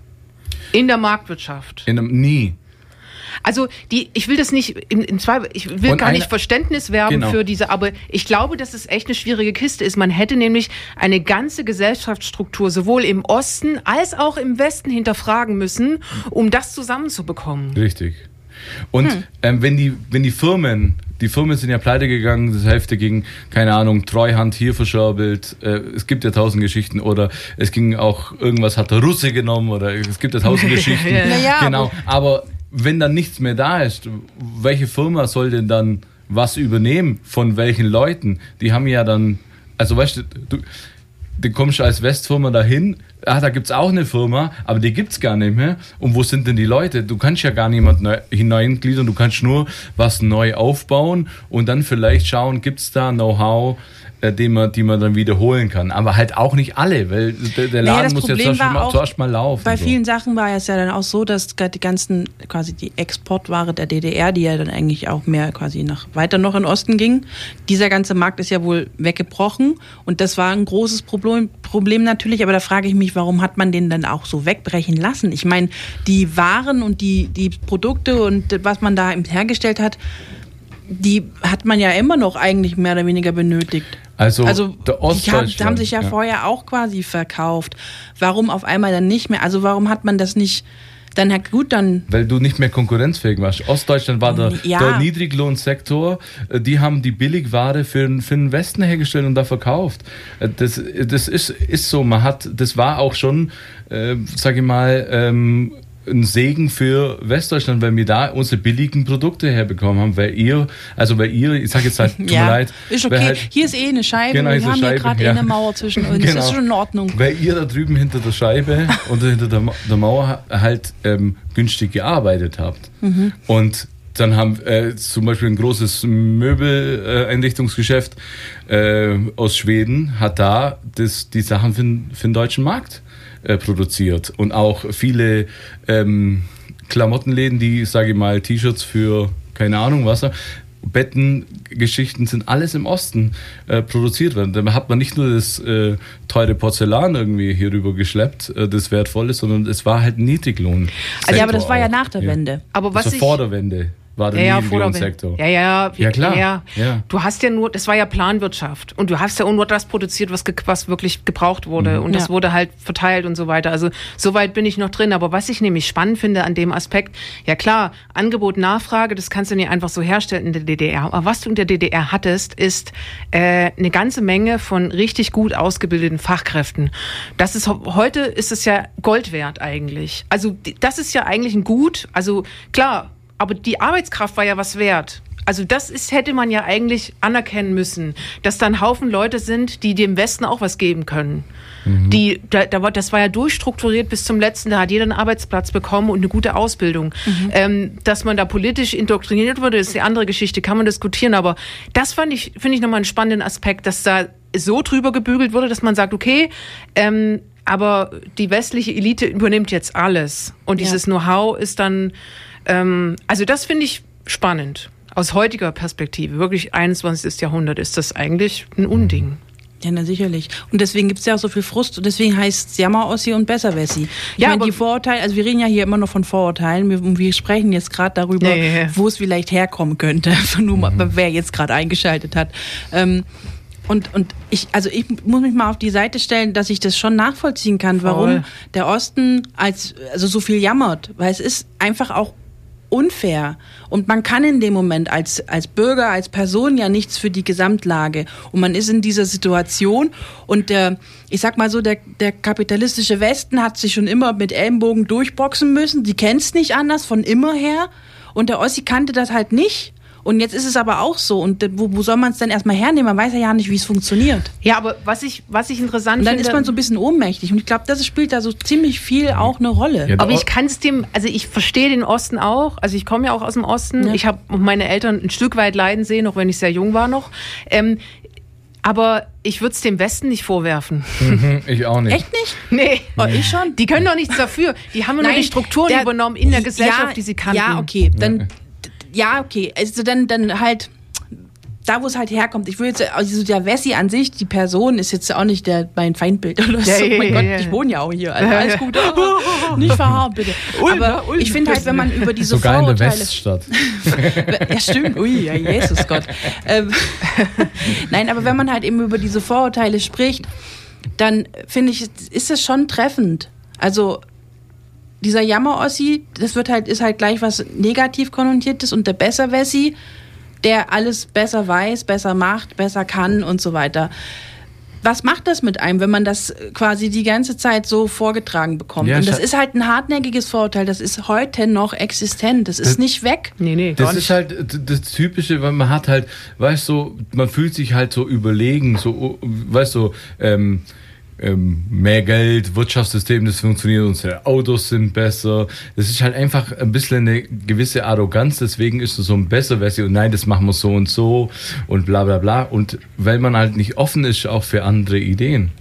Speaker 3: In der Marktwirtschaft?
Speaker 4: In einem, nie.
Speaker 3: Also die, ich will das nicht in, in zwei, ich will Und gar eine, nicht Verständnis werben genau. für diese, aber ich glaube, dass es echt eine schwierige Kiste ist. Man hätte nämlich eine ganze Gesellschaftsstruktur sowohl im Osten als auch im Westen hinterfragen müssen, um das zusammenzubekommen.
Speaker 4: Richtig. Und hm. ähm, wenn die, wenn die Firmen, die Firmen sind ja pleite gegangen, das Hälfte ging, keine Ahnung, Treuhand hier verscherbelt, äh, es gibt ja tausend Geschichten oder es ging auch, irgendwas hat der Russe genommen oder es gibt ja tausend Geschichten. ja, ja, genau, aber wenn dann nichts mehr da ist, welche Firma soll denn dann was übernehmen? Von welchen Leuten? Die haben ja dann, also weißt du, du, du kommst als Westfirma dahin, ah, da gibt es auch eine Firma, aber die gibt es gar nicht mehr. Und wo sind denn die Leute? Du kannst ja gar niemand hineingliedern, du kannst nur was neu aufbauen und dann vielleicht schauen, gibt es da Know-how, äh, die man, die man dann wiederholen kann. Aber halt auch nicht alle, weil der, der Laden naja, muss Problem ja zuerst, mal, zuerst mal laufen.
Speaker 2: Bei so. vielen Sachen war es ja dann auch so, dass die ganzen, quasi die Exportware der DDR, die ja dann eigentlich auch mehr quasi nach weiter noch in Osten ging, dieser ganze Markt ist ja wohl weggebrochen und das war ein großes Problem, Problem natürlich, aber da frage ich mich, warum hat man den dann auch so wegbrechen lassen? Ich meine, die Waren und die, die Produkte und was man da hergestellt hat, die hat man ja immer noch eigentlich mehr oder weniger benötigt.
Speaker 4: Also,
Speaker 2: also die haben, haben sich ja, ja, vorher auch quasi verkauft. Warum auf einmal dann nicht mehr? Also warum hat man das nicht dann ja gut, dann.
Speaker 4: Weil du nicht mehr konkurrenzfähig warst. Ostdeutschland war der, ja. der Niedriglohnsektor. Äh, die haben die Billigware für, für den Westen hergestellt und da verkauft. Äh, das, das ist, ist so. Man hat, das war auch schon, äh, sage ich mal, ähm, ein Segen für Westdeutschland, weil wir da unsere billigen Produkte herbekommen haben, weil ihr, also weil ihr, ich sage jetzt halt, tut
Speaker 2: ja,
Speaker 4: mir leid.
Speaker 2: Ist okay, halt, hier ist eh eine Scheibe, genau, wir haben Scheibe, hier gerade ja. eh eine Mauer zwischen uns, genau. das ist schon in Ordnung.
Speaker 4: Weil ihr da drüben hinter der Scheibe und hinter der, der Mauer halt ähm, günstig gearbeitet habt. Mhm. Und dann haben äh, zum Beispiel ein großes Möbeleinrichtungsgeschäft äh, aus Schweden hat da das, die Sachen für, für den deutschen Markt äh, produziert. Und auch viele ähm, Klamottenläden, die, sage ich mal, T-Shirts für keine Ahnung was, Betten, Geschichten sind alles im Osten äh, produziert worden. Da hat man nicht nur das äh, teure Porzellan irgendwie hier rüber geschleppt, äh, das wertvoll ist, sondern es war halt Niedriglohn.
Speaker 2: Also ja, aber das war ja nach der Wende.
Speaker 3: Aber was
Speaker 4: das war vor der Wende. War der
Speaker 3: Ja, ja,
Speaker 4: nie im
Speaker 3: vor der
Speaker 4: Sektor.
Speaker 3: Wende. Ja, ja,
Speaker 4: Ja, klar.
Speaker 3: Ja.
Speaker 4: Ja.
Speaker 3: Du hast ja nur, das war ja Planwirtschaft und du hast ja nur das produziert, was, ge- was wirklich gebraucht wurde
Speaker 4: Mhm.
Speaker 3: und das
Speaker 2: Ja.
Speaker 3: wurde halt verteilt und so weiter. Also so weit bin ich noch drin. Aber was ich nämlich spannend finde an dem Aspekt, ja klar, Angebot, Nachfrage, das kannst du nicht einfach so herstellen in der DDR. Aber was du in der DDR hattest, ist äh, eine ganze Menge von richtig gut ausgebildeten Fachkräften. Das ist heute ist es ja Gold wert eigentlich. Also das ist ja eigentlich ein Gut. Also klar, aber die Arbeitskraft war ja was wert. Also das ist, hätte man ja eigentlich anerkennen müssen, dass da ein Haufen Leute sind, die dem Westen auch was geben können. Die, da, da war, das war ja durchstrukturiert bis zum letzten, da hat jeder einen Arbeitsplatz bekommen und eine gute Ausbildung. Ähm, dass man da politisch indoktriniert wurde, ist die andere Geschichte, kann man diskutieren, aber das fand ich, finde ich nochmal einen spannenden Aspekt, dass da so drüber gebügelt wurde, dass man sagt, okay, ähm, aber die westliche Elite übernimmt jetzt alles und
Speaker 2: Ja.
Speaker 3: dieses Know-how ist dann, ähm, also das finde ich spannend. Aus heutiger Perspektive, wirklich 21. Jahrhundert, ist das eigentlich ein Unding.
Speaker 2: Ja, na sicherlich. Und deswegen gibt's ja auch so viel Frust und deswegen heißt es Jammer-Ossi und Besserwessi. Ich
Speaker 3: Ja,
Speaker 2: meine, die Vorurteile, also wir reden ja hier immer noch von Vorurteilen, wir, und wir sprechen jetzt gerade darüber,
Speaker 3: Ja, ja, ja.
Speaker 2: wo es vielleicht herkommen könnte, nur mal, wer jetzt gerade eingeschaltet hat. Ähm, und, und ich, also ich muss mich mal auf die Seite stellen, dass ich das schon nachvollziehen kann, warum
Speaker 3: Voll.
Speaker 2: der Osten als, also so viel jammert, weil es ist einfach auch unfair. Und man kann in dem Moment als, als Bürger, als Person ja nichts für die Gesamtlage. Und man ist in dieser Situation und der, ich sag mal so, der, der kapitalistische Westen hat sich schon immer mit Ellenbogen durchboxen müssen. Die kennt's nicht anders, von immer her. Und der Ossi kannte das halt nicht. Und jetzt ist es aber auch so. Und wo, wo soll man es denn erstmal hernehmen? Man weiß ja ja nicht, wie es funktioniert.
Speaker 3: Ja, aber was ich, was ich interessant
Speaker 2: Und dann
Speaker 3: finde.
Speaker 2: ist man so ein bisschen ohnmächtig. Und ich glaube, das spielt da so ziemlich viel auch eine Rolle.
Speaker 4: Ja,
Speaker 3: Aber ich kann es dem, also ich verstehe den Osten auch. Also ich komme ja auch aus dem Osten.
Speaker 2: Ja.
Speaker 3: Ich habe meine Eltern ein Stück weit leiden sehen, auch wenn ich sehr jung war noch. Ähm, aber ich würde es dem Westen nicht vorwerfen.
Speaker 4: Mhm, ich auch nicht.
Speaker 2: Echt nicht?
Speaker 3: Nee.
Speaker 2: Oh, ich schon.
Speaker 3: Die können doch nichts dafür. Die haben nur die Strukturen
Speaker 2: der-
Speaker 3: übernommen in der Gesellschaft,
Speaker 2: ja,
Speaker 3: die sie kannten.
Speaker 2: Ja, okay. Dann, ja, okay. Also dann, dann halt da, wo es halt herkommt. Ich will jetzt, also der Wessi an sich, die Person ist jetzt auch nicht der, mein Feindbild oder so.
Speaker 3: Ja, ja,
Speaker 2: mein
Speaker 3: ja,
Speaker 2: Gott,
Speaker 3: ja.
Speaker 2: ich wohne ja auch hier. Also alles gut. Oh, nicht verhauen, bitte. Aber ich finde halt, wenn man über diese
Speaker 4: Sogar in der
Speaker 2: Vorurteile...
Speaker 4: Weststadt.
Speaker 2: Ja, stimmt. Ui, ja, Jesus Gott. Ähm, Nein, aber wenn man halt eben über diese Vorurteile spricht, dann finde ich, ist es schon treffend. Also dieser Jammer-Ossi, das wird halt, ist halt gleich was negativ konnotiertes und der Besser-Wessi, der alles besser weiß, besser macht, besser kann und so weiter. Was macht das mit einem, wenn man das quasi die ganze Zeit so vorgetragen bekommt?
Speaker 4: Ja,
Speaker 2: und das ist halt ein hartnäckiges Vorurteil, das ist heute noch existent, das ist nicht weg.
Speaker 3: Nee, nee, gar
Speaker 4: Das
Speaker 3: nicht.
Speaker 4: ist halt das Typische, weil man hat halt, weißt du, man fühlt sich halt so überlegen, so, weißt du, ähm, ähm, mehr Geld, Wirtschaftssystem, das funktioniert, unsere Autos sind besser. Das ist halt einfach ein bisschen eine gewisse Arroganz, deswegen ist es so ein besser Version. Nein, das machen wir so und so und bla bla bla. Und weil man halt nicht offen ist auch für andere Ideen.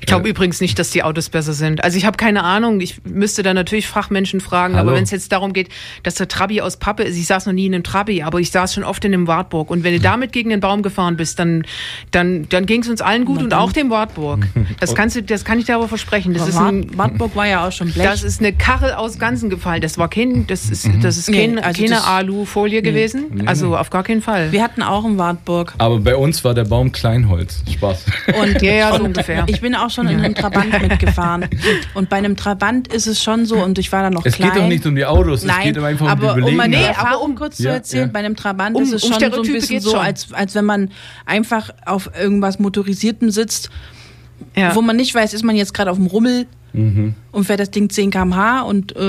Speaker 3: Ich glaube übrigens nicht, dass die Autos besser sind. Also ich habe keine Ahnung. Ich müsste da natürlich Fachmenschen fragen.
Speaker 4: Hallo.
Speaker 3: Aber wenn es jetzt darum geht, dass der Trabi aus Pappe ist, ich saß noch nie in einem Trabi, aber ich saß schon oft in einem Wartburg. Und wenn du damit gegen den Baum gefahren bist, dann, dann, dann ging es uns allen gut und auch dem Wartburg. Das kannst du, das kann ich dir aber versprechen. Das ist ein,
Speaker 2: Wart- Wartburg war ja auch schon Blech.
Speaker 3: das ist eine Karre aus Ganzen gefallen. Das war kein, das ist, das ist kein,
Speaker 2: Nee, also
Speaker 3: keine Alufolie gewesen. Also auf gar keinen Fall.
Speaker 2: Wir hatten auch einen Wartburg.
Speaker 4: Aber bei uns war der Baum Kleinholz. Spaß.
Speaker 2: Und,
Speaker 3: Ja, ja, so ungefähr.
Speaker 2: ich bin auch schon in einem Trabant mitgefahren. Und bei einem Trabant ist es schon so, und ich war da noch
Speaker 4: Es
Speaker 2: klein.
Speaker 4: geht doch nicht um die Autos,
Speaker 2: Nein,
Speaker 4: es geht einfach um die
Speaker 2: aber um
Speaker 4: Überlegenheit.
Speaker 2: meine
Speaker 3: Nee, aber um-
Speaker 2: kurz
Speaker 4: Ja,
Speaker 2: zu erzählen,
Speaker 4: ja.
Speaker 2: bei einem Trabant
Speaker 3: Um-
Speaker 2: ist es
Speaker 3: um
Speaker 2: schon so ein bisschen so, als, als wenn man einfach auf irgendwas Motorisiertem sitzt,
Speaker 3: Ja.
Speaker 2: wo man nicht weiß, ist man jetzt gerade auf dem Rummel und fährt das Ding 10 km/h und äh,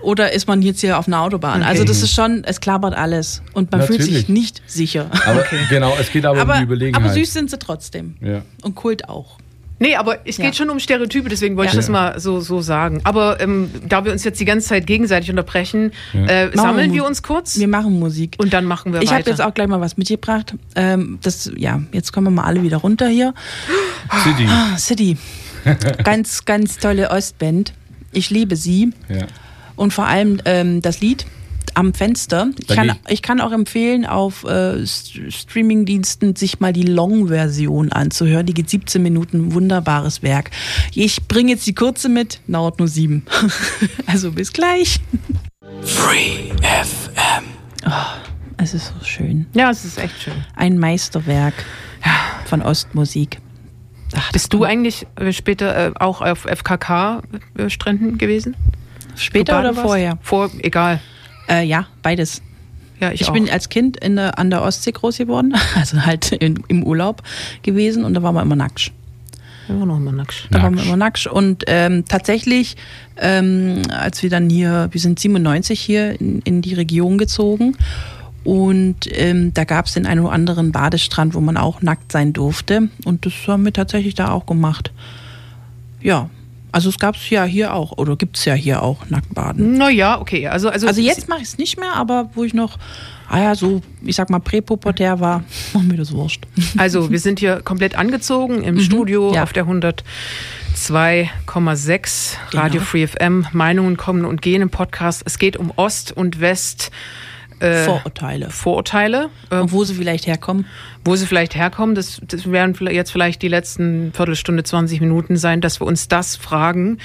Speaker 2: oder ist man jetzt hier auf einer Autobahn?
Speaker 3: Okay.
Speaker 2: Also das ist schon, es klappert alles und man fühlt sich
Speaker 4: Natürlich.
Speaker 2: nicht sicher.
Speaker 4: Aber genau, es geht aber, um
Speaker 2: Aber,
Speaker 4: die Überlegenheit.
Speaker 2: aber süß sind sie trotzdem.
Speaker 4: Ja.
Speaker 2: Und Kult auch.
Speaker 3: Nee, aber es geht
Speaker 2: Ja.
Speaker 3: schon um Stereotype, deswegen wollte
Speaker 2: Ja.
Speaker 3: ich das mal so, so sagen. Aber ähm, da wir uns jetzt die ganze Zeit gegenseitig unterbrechen, äh,
Speaker 2: Machen
Speaker 3: sammeln
Speaker 2: wir
Speaker 3: wir uns kurz
Speaker 2: Wir machen Musik.
Speaker 3: und dann machen wir
Speaker 2: Ich
Speaker 3: weiter.
Speaker 2: habe jetzt auch gleich mal was mitgebracht. Ähm, das, ja, jetzt kommen wir mal alle wieder runter hier.
Speaker 4: City.
Speaker 2: Ah, City. ganz, ganz tolle Ostband. Ich liebe sie.
Speaker 4: Ja.
Speaker 2: Und vor allem ähm, das Lied am Fenster. Ich kann, ich kann auch empfehlen, auf äh, St- Streamingdiensten sich mal die Long-Version anzuhören. Die geht 17 Minuten, wunderbares Werk. Ich bringe jetzt die kurze mit, dauert nur sieben. also bis gleich.
Speaker 1: Free FM.
Speaker 2: Oh, es ist so schön.
Speaker 3: Ja, es ist echt schön.
Speaker 2: Ein Meisterwerk von Ostmusik. Ach,
Speaker 3: Bist du eigentlich äh, später äh, auch auf FKK-Stränden gewesen?
Speaker 2: später oder vorher?
Speaker 3: Vor, egal.
Speaker 2: Äh, ja, beides.
Speaker 3: Ja, ich,
Speaker 2: Ich,
Speaker 3: auch.
Speaker 2: bin als Kind in der, an der Ostsee groß geworden, also halt in, im Urlaub gewesen und da waren wir immer nackt.
Speaker 3: Wir waren noch immer nackt.
Speaker 2: Da waren wir immer nackt. Und ähm, tatsächlich, ähm, als wir dann hier, wir sind 97 hier in, in die Region gezogen und ähm, da gab es den einen oder anderen Badestrand, wo man auch nackt sein durfte. Und das haben wir tatsächlich da auch gemacht. Ja, also es gab es ja hier auch, oder gibt es ja hier auch Nacktbaden.
Speaker 3: Naja, okay. Also, also,
Speaker 2: Also jetzt mache ich es nicht mehr, aber wo ich noch, ah ja, so, ich sag mal, präpubertär war, war mir das wurscht.
Speaker 3: Also, wir sind hier komplett angezogen im Studio
Speaker 2: Mhm. ja.
Speaker 3: auf der 102,6 Radio
Speaker 2: Genau.
Speaker 3: Free FM. Meinungen kommen und gehen im Podcast. Es geht um Ost und West äh,
Speaker 2: Vorurteile.
Speaker 3: Vorurteile. Äh,
Speaker 2: Und wo sie vielleicht herkommen.
Speaker 3: wo sie vielleicht herkommen. Das, das werden jetzt vielleicht die letzten Viertelstunde, 20 Minuten sein, dass wir uns das fragen.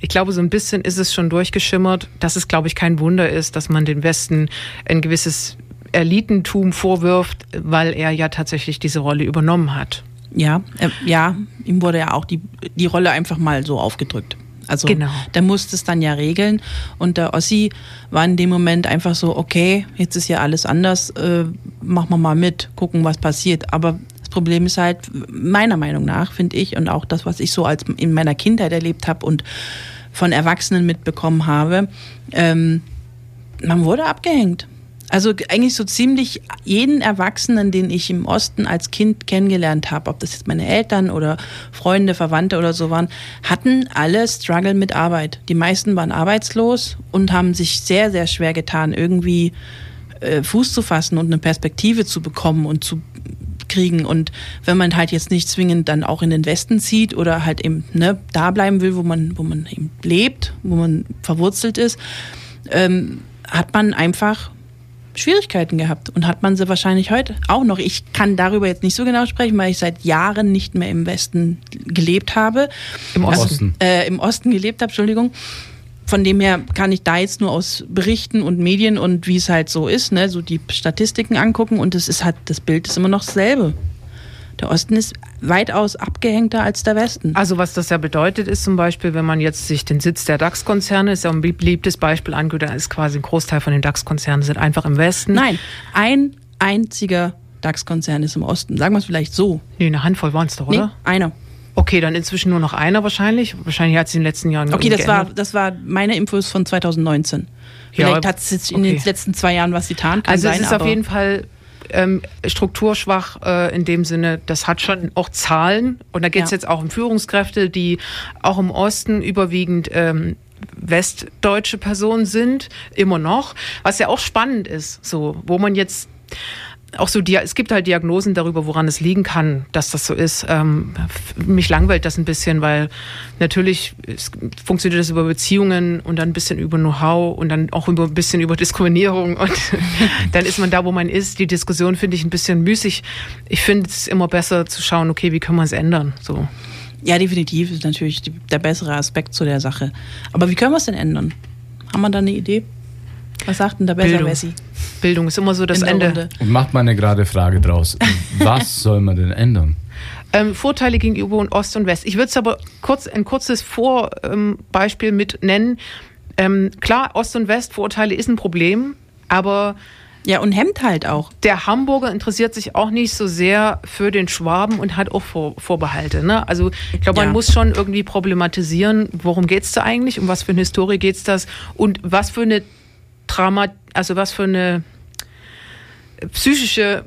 Speaker 3: Ich glaube, so ein bisschen ist es schon durchgeschimmert, dass es, glaube ich, kein Wunder ist, dass man dem Westen ein gewisses Elitentum vorwirft, weil er ja tatsächlich diese Rolle übernommen hat.
Speaker 2: Ja, äh, ja, ihm wurde ja auch die, die Rolle einfach mal so aufgedrückt. Also
Speaker 3: Genau.
Speaker 2: der musste es dann ja regeln und der Ossi war in dem Moment einfach so, okay, jetzt ist ja alles anders, äh, machen wir mal mit, gucken, was passiert. Aber das Problem ist halt, meiner Meinung nach, finde ich, und auch das, was ich so als in meiner Kindheit erlebt habe und von Erwachsenen mitbekommen habe, ähm, man wurde abgehängt. Also eigentlich so ziemlich jeden Erwachsenen, den ich im Osten als Kind kennengelernt habe, ob das jetzt meine Eltern oder Freunde, Verwandte oder so waren, hatten alle Struggle mit Arbeit. Die meisten waren arbeitslos und haben sich sehr, sehr schwer getan, irgendwie äh, Fuß zu fassen und eine Perspektive zu bekommen und zu kriegen. Und wenn man halt jetzt nicht zwingend dann auch in den Westen zieht oder halt eben ne, da bleiben will, wo man, wo man eben lebt, wo man verwurzelt ist, ähm, hat man einfach Schwierigkeiten gehabt und hat man sie wahrscheinlich heute auch noch. Ich kann darüber jetzt nicht so genau sprechen, weil ich seit Jahren nicht mehr im Westen gelebt habe.
Speaker 3: Im
Speaker 2: Also,
Speaker 4: Osten.
Speaker 2: Äh, Im Osten gelebt habe, Entschuldigung. Von dem her kann ich da jetzt nur aus Berichten und Medien und wie es halt so ist, ne, so die Statistiken angucken und es ist halt, das Bild ist immer noch dasselbe. Der Osten ist weitaus abgehängter als der Westen.
Speaker 3: Also was das ja bedeutet, ist zum Beispiel, wenn man jetzt sich den Sitz der DAX-Konzerne, ist ja ein beliebtes Beispiel anguckt, dann ist quasi ein Großteil von den DAX-Konzernen sind einfach im Westen.
Speaker 2: Nein, ein einziger DAX-Konzern ist im Osten. Sagen wir es vielleicht so.
Speaker 3: Nee, eine Handvoll waren es doch, oder?
Speaker 2: Nee, einer.
Speaker 3: Okay, dann inzwischen nur noch einer wahrscheinlich. Wahrscheinlich hat es in den letzten Jahren
Speaker 2: Okay, das war, das war meine Infos von 2019.
Speaker 3: Ja,
Speaker 2: Vielleicht hat es in
Speaker 3: okay.
Speaker 2: den letzten zwei Jahren was getan. Kann
Speaker 3: Also
Speaker 2: sein,
Speaker 3: es ist auf jeden Fall ähm, strukturschwach äh, in dem Sinne, das hat schon auch Zahlen. Und da geht es
Speaker 2: Ja.
Speaker 3: jetzt auch um Führungskräfte, die auch im Osten überwiegend ähm, westdeutsche Personen sind, immer noch. Was ja auch spannend ist, so, wo man jetzt auch so, es gibt halt Diagnosen darüber, woran es liegen kann, dass das so ist. Ähm, mich langweilt das ein bisschen, weil natürlich funktioniert das über Beziehungen und dann ein bisschen über Know-how und dann auch über ein bisschen über Diskriminierung und dann ist man da, wo man ist. Die Diskussion finde ich ein bisschen müßig. Ich finde es immer besser zu schauen, okay, wie können wir es ändern? So.
Speaker 2: ja, definitiv ist natürlich der bessere Aspekt zu der Sache. Aber wie können wir es denn ändern? Haben wir da eine Idee? Was sagt denn der besser
Speaker 3: Bildung.
Speaker 2: Wessi?
Speaker 3: Bildung ist immer so das Ende.
Speaker 2: Runde?
Speaker 4: Und macht mal eine gerade Frage draus. Was soll man denn ändern?
Speaker 3: Ähm, Vorteile gegenüber Ost und West. Ich würde es aber kurz ein kurzes Vorbeispiel ähm, mit nennen. Ähm, klar, Ost und West Vorurteile ist ein Problem, aber
Speaker 2: Ja, und hemmt halt auch.
Speaker 3: der Hamburger interessiert sich auch nicht so sehr für den Schwaben und hat auch Vor Vorbehalte. Ne? Also ich glaube, man
Speaker 2: Ja.
Speaker 3: muss schon irgendwie problematisieren, worum geht's da eigentlich, um was für eine Historie geht's das und was für eine Drama, also was für eine psychische,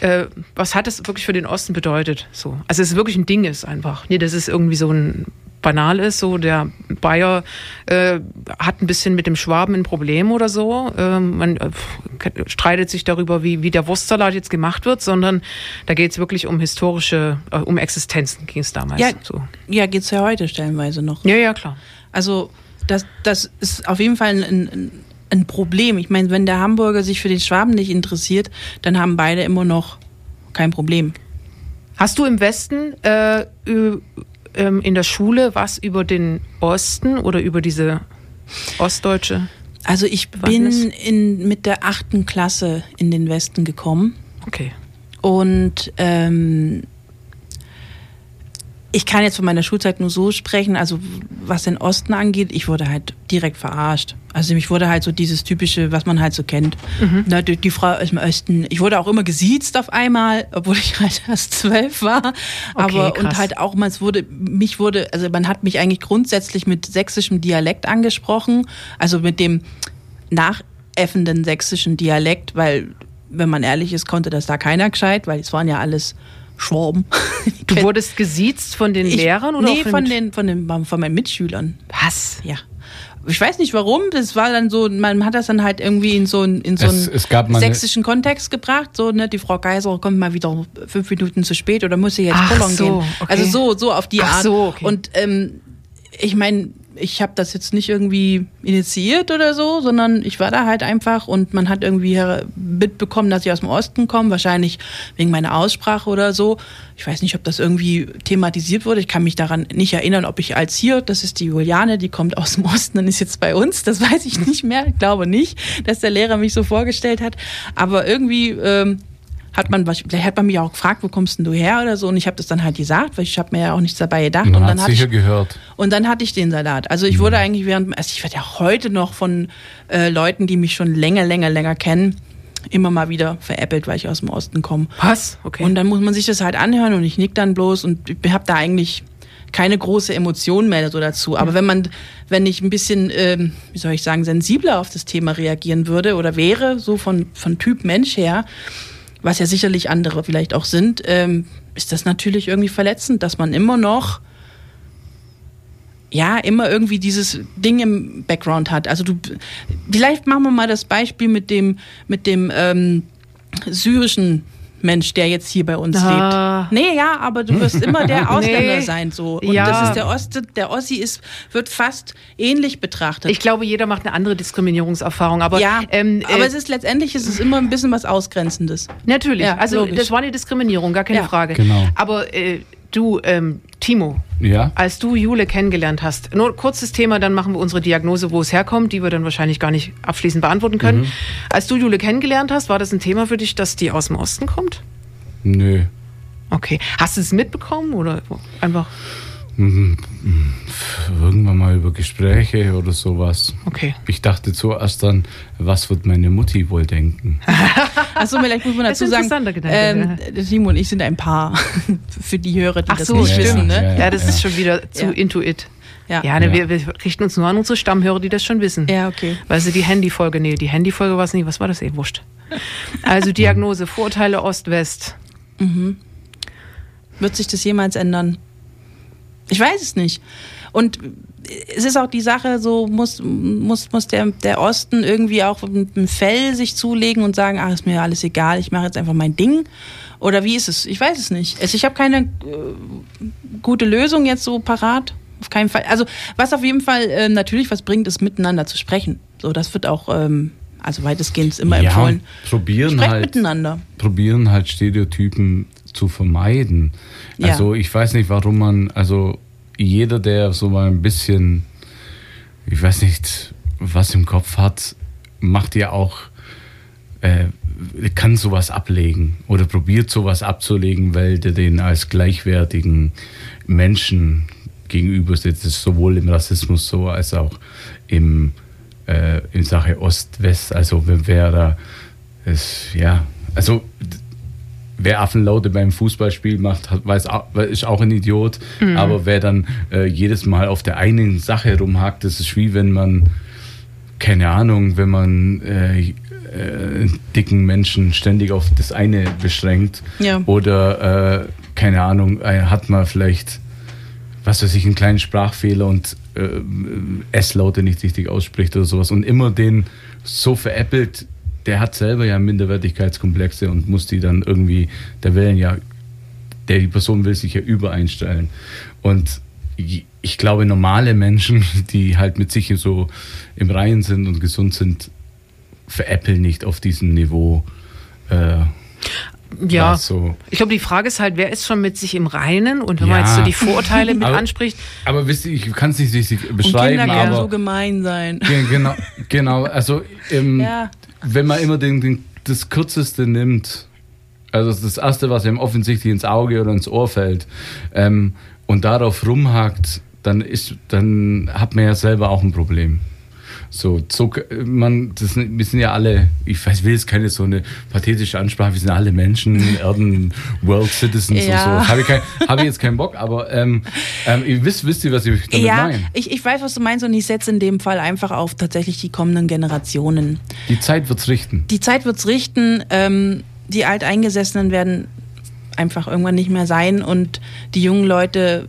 Speaker 3: äh, was hat das wirklich für den Osten bedeutet? So, also es ist wirklich ein Ding ist einfach. Nee, das ist irgendwie so ein banal ist, so der Bayer äh, hat ein bisschen mit dem Schwaben ein Problem oder so. Ähm, man äh, streitet sich darüber, wie, wie der Wurstsalat jetzt gemacht wird, sondern da geht es wirklich um historische, äh, um Existenzen ging es damals.
Speaker 2: Ja,
Speaker 3: so.
Speaker 2: ja geht's ja heute stellenweise noch.
Speaker 3: ja, ja, klar.
Speaker 2: Also das, das ist auf jeden Fall ein, ein, ein Problem. Ich meine, wenn der Hamburger sich für den Schwaben nicht interessiert, dann haben beide immer noch kein Problem.
Speaker 3: Hast du im Westen äh, ähm, in der Schule was über den Osten oder über diese ostdeutsche?
Speaker 2: Also ich bin in, mit der achten Klasse in den Westen gekommen.
Speaker 3: Okay.
Speaker 2: Und ähm, ich kann jetzt von meiner Schulzeit nur so sprechen, also was den Osten angeht, ich wurde halt direkt verarscht. Also mich wurde halt so dieses typische, was man halt so kennt. Na, die, die Frau aus dem Osten. Ich wurde auch immer gesiezt auf einmal, obwohl ich halt erst zwölf war. Aber
Speaker 3: krass.
Speaker 2: und halt auch mal, es wurde, mich wurde, also man hat mich eigentlich grundsätzlich mit sächsischem Dialekt angesprochen, also mit dem nachäffenden sächsischen Dialekt, weil, wenn man ehrlich ist, konnte das da keiner gescheit, weil es waren ja alles Schwaben.
Speaker 3: Du wurdest gesiezt von den
Speaker 2: Ich-
Speaker 3: Lehrern oder
Speaker 2: Nee,
Speaker 3: auch
Speaker 2: von
Speaker 3: Mit-
Speaker 2: den, von den, von meinen Mitschülern.
Speaker 3: Was?
Speaker 2: Ja. Ich weiß nicht warum, das war dann so, man hat das dann halt irgendwie in so, in so
Speaker 4: Es-
Speaker 2: einen
Speaker 4: es gab mal eine-
Speaker 2: sächsischen Kontext gebracht, so, ne, die Frau Geiser kommt mal wieder fünf Minuten zu spät oder muss sie jetzt
Speaker 3: Ach
Speaker 2: pullern
Speaker 3: so,
Speaker 2: gehen.
Speaker 3: okay.
Speaker 2: Also so, so auf die
Speaker 3: Ach
Speaker 2: Art.
Speaker 3: so, okay.
Speaker 2: Und ähm, ich meine, ich habe das jetzt nicht irgendwie initiiert oder so, sondern ich war da halt einfach und man hat irgendwie mitbekommen, dass ich aus dem Osten komme, wahrscheinlich wegen meiner Aussprache oder so. Ich weiß nicht, ob das irgendwie thematisiert wurde. Ich kann mich daran nicht erinnern, ob ich als hier, das ist die Juliane, die kommt aus dem Osten und ist jetzt bei uns. Das weiß ich nicht mehr. Ich glaube nicht, dass der Lehrer mich so vorgestellt hat. Aber irgendwie ähm, hat man, was- vielleicht hat man mich auch gefragt, wo kommst denn du her oder so. Und ich habe das dann halt gesagt, weil ich habe mir ja auch nichts dabei gedacht.
Speaker 4: Man
Speaker 2: und
Speaker 4: hat
Speaker 2: dann hatte
Speaker 4: sicher
Speaker 2: ich,
Speaker 4: gehört.
Speaker 2: und dann hatte ich den Salat. Also ich wurde eigentlich während, also ich werde ja heute noch von äh, Leuten, die mich schon länger, länger, länger kennen, immer mal wieder veräppelt, weil ich aus dem Osten komme.
Speaker 3: Was? Okay.
Speaker 2: Und dann muss man sich das halt anhören und ich nick dann bloß und ich habe da eigentlich keine große Emotion mehr so dazu. Aber wenn man, wenn ich ein bisschen, ähm, wie soll ich sagen, sensibler auf das Thema reagieren würde oder wäre, so von, von Typ Mensch her, was ja sicherlich andere vielleicht auch sind, ähm, ist das natürlich irgendwie verletzend, dass man immer noch ja, immer irgendwie dieses Ding im Background hat. Also du, vielleicht machen wir mal das Beispiel mit dem, mit dem ähm, syrischen Mensch, der jetzt hier bei uns
Speaker 3: Ah.
Speaker 2: lebt. Nee, ja, aber du wirst immer der Ausländer
Speaker 3: Nee.
Speaker 2: sein, so. Und
Speaker 3: Ja.
Speaker 2: das ist der Oste, der Ossi ist, wird fast ähnlich betrachtet.
Speaker 3: ich glaube, jeder macht eine andere Diskriminierungserfahrung, aber
Speaker 2: ja,
Speaker 3: ähm,
Speaker 2: aber
Speaker 3: äh,
Speaker 2: es ist letztendlich ist es immer ein bisschen was Ausgrenzendes.
Speaker 3: natürlich.
Speaker 2: Ja,
Speaker 3: also
Speaker 2: logisch.
Speaker 3: das war eine Diskriminierung, gar keine
Speaker 2: Ja.
Speaker 3: Frage.
Speaker 4: Genau.
Speaker 3: Aber äh, du, ähm, Timo,
Speaker 4: Ja?
Speaker 3: als du Jule kennengelernt hast, nur kurzes Thema, dann machen wir unsere Diagnose, wo es herkommt, die wir dann wahrscheinlich gar nicht abschließend beantworten können.
Speaker 4: Mhm.
Speaker 3: Als du Jule kennengelernt hast, war das ein Thema für dich, dass die aus dem Osten kommt?
Speaker 4: Nö.
Speaker 3: Okay. Hast du es mitbekommen oder einfach?
Speaker 4: Irgendwann mal über Gespräche oder sowas.
Speaker 3: Okay.
Speaker 4: Ich dachte zuerst dann, was wird meine Mutti wohl denken?
Speaker 2: Achso, vielleicht muss man
Speaker 3: Das
Speaker 2: dazu
Speaker 3: ist
Speaker 2: sagen,
Speaker 3: Gedanke,
Speaker 2: ähm, Timo und ich sind ein Paar. Für die Hörer, die
Speaker 3: Ach
Speaker 2: das
Speaker 3: so,
Speaker 2: nicht
Speaker 3: stimmt.
Speaker 2: wissen. Ne?
Speaker 4: Ja,
Speaker 3: Ja, das
Speaker 4: ja.
Speaker 3: ist schon wieder zu
Speaker 2: Ja.
Speaker 3: intuit.
Speaker 2: Ja.
Speaker 3: Ja, ne,
Speaker 4: Ja.
Speaker 3: Wir, wir richten uns nur an unsere Stammhörer, die das schon wissen.
Speaker 2: Ja, okay.
Speaker 3: Weil sie die Handyfolge, nee, die Handyfolge war es nie, was war das eh, wurscht. Also Diagnose, Vorurteile Ost-West.
Speaker 2: Wird sich das jemals ändern? Ich weiß es nicht. Und es ist auch die Sache, so muss, muss, muss der, der Osten irgendwie auch mit dem Fell sich zulegen und sagen, ach, ist mir alles egal, ich mache jetzt einfach mein Ding. Oder wie ist es? Ich weiß es nicht. Also ich habe keine äh, gute Lösung jetzt so parat. Auf keinen Fall. Also was auf jeden Fall äh, natürlich was bringt, ist miteinander zu sprechen. So, das wird auch, ähm, also weitestgehend immer
Speaker 4: ja,
Speaker 2: empfohlen.
Speaker 4: probieren
Speaker 2: Sprecht
Speaker 4: halt,
Speaker 2: miteinander.
Speaker 4: probieren halt Stereotypen zu vermeiden.
Speaker 2: Ja.
Speaker 4: Also ich weiß nicht, warum man, also jeder, der so mal ein bisschen, ich weiß nicht, was im Kopf hat, macht ja auch, äh, kann sowas ablegen oder probiert sowas abzulegen, weil der den als gleichwertigen Menschen gegenüber sitzt. Sowohl im Rassismus so als auch im, äh, in Sache Ost-West. Also wer, da, ist, ja, also wer Affenlaute beim Fußballspiel macht, weiß, ist auch ein Idiot. Aber wer dann äh, jedes Mal auf der einen Sache rumhakt, das ist wie wenn man, keine Ahnung, wenn man äh, äh, dicken Menschen ständig auf das eine beschränkt.
Speaker 2: Ja.
Speaker 4: Oder, äh, keine Ahnung, äh, hat man vielleicht, was weiß ich, einen kleinen Sprachfehler und äh, S-Laute nicht richtig ausspricht oder sowas. Und immer den so veräppelt, der hat selber ja Minderwertigkeitskomplexe und muss die dann irgendwie, der will ja, der die Person will sich ja übereinstellen. Und ich glaube, normale Menschen, die halt mit sich so im Reinen sind und gesund sind, veräppeln nicht auf diesem Niveau. Äh,
Speaker 3: Ja,
Speaker 4: so.
Speaker 3: ich glaube, die Frage ist halt, wer ist schon mit sich im Reinen? Und wenn man
Speaker 4: Ja.
Speaker 3: jetzt so die Vorurteile mit
Speaker 4: Aber-
Speaker 3: anspricht,
Speaker 4: Aber wisst ihr, ich kann es nicht richtig
Speaker 2: Und
Speaker 4: beschreiben,
Speaker 2: Kinder können
Speaker 4: aber
Speaker 2: so gemein sein.
Speaker 4: Ge- genau, genau. Also ähm,
Speaker 2: Ja.
Speaker 4: Wenn man immer den, den, das Kürzeste nimmt, also das Erste, was einem offensichtlich ins Auge oder ins Ohr fällt, ähm, und darauf rumhakt, dann ist, dann hat man ja selber auch ein Problem. So, so man, das, wir sind ja alle, ich weiß, will jetzt keine so eine pathetische Ansprache, wir sind alle Menschen, Erden, World Citizens
Speaker 2: Ja.
Speaker 4: und so. Habe ich, kein, hab ich jetzt keinen Bock, aber ähm, ähm, ihr wisst, wisst ihr, was ich damit
Speaker 2: Ja,
Speaker 4: meine?
Speaker 2: ich, ich weiß, was du meinst und ich setze in dem Fall einfach auf tatsächlich die kommenden Generationen.
Speaker 4: Die Zeit wird's richten.
Speaker 2: Die Zeit wird's richten, ähm, die Alteingesessenen werden einfach irgendwann nicht mehr sein und die jungen Leute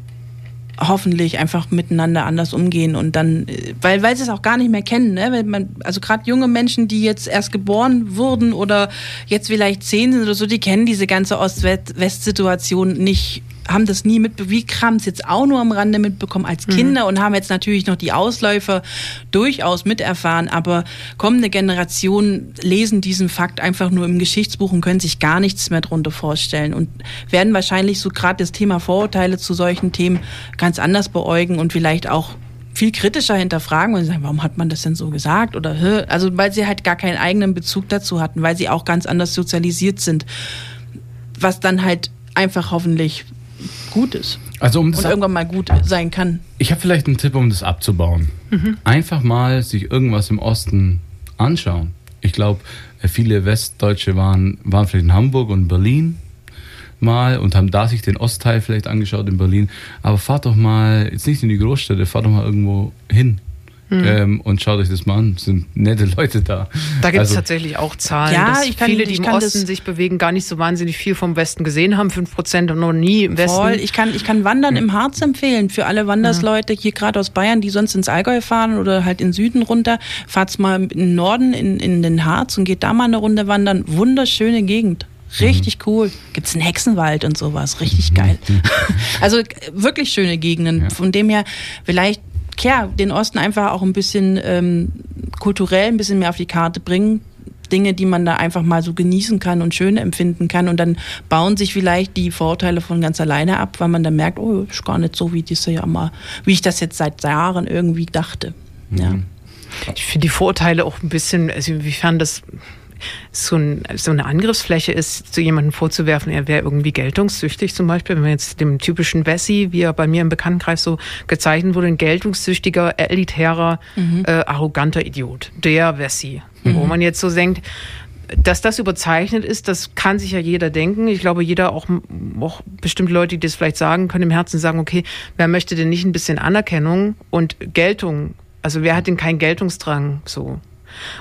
Speaker 2: hoffentlich einfach miteinander anders umgehen und dann, äh, weil, weil sie es auch gar nicht mehr kennen, ne? Weil man, also gerade junge Menschen, die jetzt erst geboren wurden oder jetzt vielleicht zehn sind oder so, die kennen diese ganze Ost-West-Situation nicht, haben das nie mitbekommen. Wir haben es jetzt auch nur am Rande mitbekommen als Kinder und haben jetzt natürlich noch die Ausläufer durchaus miterfahren, aber kommende Generationen lesen diesen Fakt einfach nur im Geschichtsbuch und können sich gar nichts mehr drunter vorstellen und werden wahrscheinlich so gerade das Thema Vorurteile zu solchen Themen ganz anders beäugen und vielleicht auch viel kritischer hinterfragen und sagen, warum hat man das denn so gesagt? Oder hä? also weil sie halt gar keinen eigenen Bezug dazu hatten, weil sie auch ganz anders sozialisiert sind. Was dann halt einfach hoffentlich gut ist
Speaker 4: Also um
Speaker 2: und
Speaker 4: das
Speaker 2: irgendwann mal gut sein kann.
Speaker 4: Ich habe vielleicht einen Tipp, um das abzubauen. Einfach mal sich irgendwas im Osten anschauen. Ich glaube, viele Westdeutsche waren, waren vielleicht in Hamburg und Berlin mal und haben da sich den Ostteil vielleicht angeschaut in Berlin. Aber fahrt doch mal, jetzt nicht in die Großstädte, fahrt doch mal irgendwo hin. Ähm, und schaut euch das mal an. Es sind nette Leute da.
Speaker 3: da gibt es
Speaker 4: Also,
Speaker 3: tatsächlich auch Zahlen,
Speaker 2: Ja,
Speaker 3: dass
Speaker 2: ich kann-
Speaker 3: viele, die
Speaker 2: ich
Speaker 3: im
Speaker 2: kann
Speaker 3: Osten sich bewegen, gar nicht so wahnsinnig viel vom Westen gesehen haben. 5% haben noch nie im Westen.
Speaker 2: Voll. Ich kann, ich kann Wandern im Harz empfehlen für alle Wandersleute hier gerade aus Bayern, die sonst ins Allgäu fahren oder halt in den Süden runter. Fahrt's mal in den Norden in, in den Harz und geht da mal eine Runde wandern. Wunderschöne Gegend. Richtig cool. Gibt's einen Hexenwald und sowas. Richtig geil. Also äh, wirklich schöne Gegenden. Von dem her vielleicht ja, den Osten einfach auch ein bisschen ähm, kulturell ein bisschen mehr auf die Karte bringen. Dinge, die man da einfach mal so genießen kann und schön empfinden kann. Und dann bauen sich vielleicht die Vorurteile von ganz alleine ab, weil man dann merkt, oh, ist gar nicht so, wie das ja mal, wie ich das jetzt seit Jahren irgendwie dachte. Ja.
Speaker 3: Ich finde die Vorurteile auch ein bisschen, also inwiefern das so, ein, so eine Angriffsfläche ist, zu jemandem vorzuwerfen, er wäre irgendwie geltungssüchtig zum Beispiel. Wenn man jetzt dem typischen Wessi, wie er bei mir im Bekanntenkreis so gezeichnet wurde, ein geltungssüchtiger, elitärer, äh, arroganter Idiot. Der Wessi. Wo man jetzt so denkt, dass das überzeichnet ist, das kann sich ja jeder denken. Ich glaube, jeder, auch, auch bestimmte Leute, die das vielleicht sagen, können im Herzen sagen, okay, wer möchte denn nicht ein bisschen Anerkennung und Geltung? Also wer hat denn keinen Geltungsdrang so?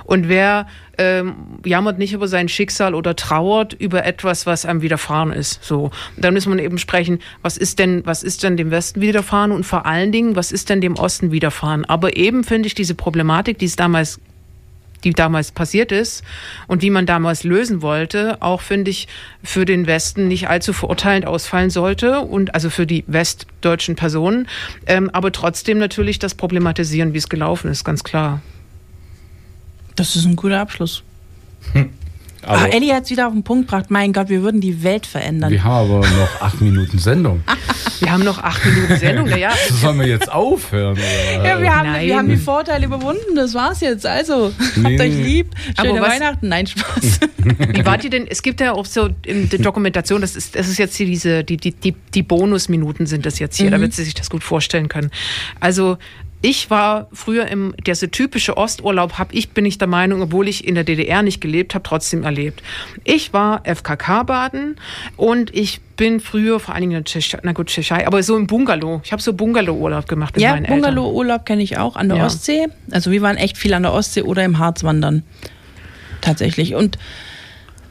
Speaker 3: Und wer ähm, jammert nicht über sein Schicksal oder trauert über etwas, was einem widerfahren ist. So, dann muss man eben sprechen, was ist denn, was ist denn dem Westen widerfahren und vor allen Dingen, was ist denn dem Osten widerfahren? Aber eben finde ich diese Problematik, die es damals die damals passiert ist und wie man damals lösen wollte, auch finde ich für den Westen nicht allzu verurteilend ausfallen sollte und also für die westdeutschen Personen, ähm, aber trotzdem natürlich das problematisieren, wie es gelaufen ist, ganz klar.
Speaker 2: Das ist ein guter Abschluss. Ah,
Speaker 4: aber
Speaker 2: Ellie hat es wieder auf den Punkt gebracht. Mein Gott, wir würden die Welt verändern.
Speaker 4: wir haben aber noch acht Minuten Sendung.
Speaker 3: Wir haben noch acht Minuten Sendung, naja.
Speaker 4: Sollen wir jetzt aufhören? Oder?
Speaker 2: Ja, wir haben, wir haben die Vorteile überwunden, das war's jetzt. Also,
Speaker 4: Nee,
Speaker 2: habt euch lieb, schöne
Speaker 3: Aber was-
Speaker 2: Weihnachten. Nein, Spaß.
Speaker 3: Wie wart ihr denn? Es gibt ja auch so in der Dokumentation, das ist, das ist jetzt hier diese, die, die, die, die Bonusminuten sind das jetzt hier, damit Sie sich das gut vorstellen können. Also, ich war früher im, der typische Osturlaub, hab ich, bin ich der Meinung, obwohl ich in der DDR nicht gelebt habe, trotzdem erlebt. Ich war FKK-Baden und ich bin früher vor allen Dingen in der Tschechei, na gut, Tschechei, aber so im Bungalow. Ich habe so Bungalow-Urlaub gemacht mit
Speaker 2: Ja,
Speaker 3: meinen Eltern.
Speaker 2: Bungalow-Urlaub kenne ich auch an der
Speaker 3: Ja.
Speaker 2: Ostsee. Also wir waren echt viel an der Ostsee oder im Harz wandern. Tatsächlich. Und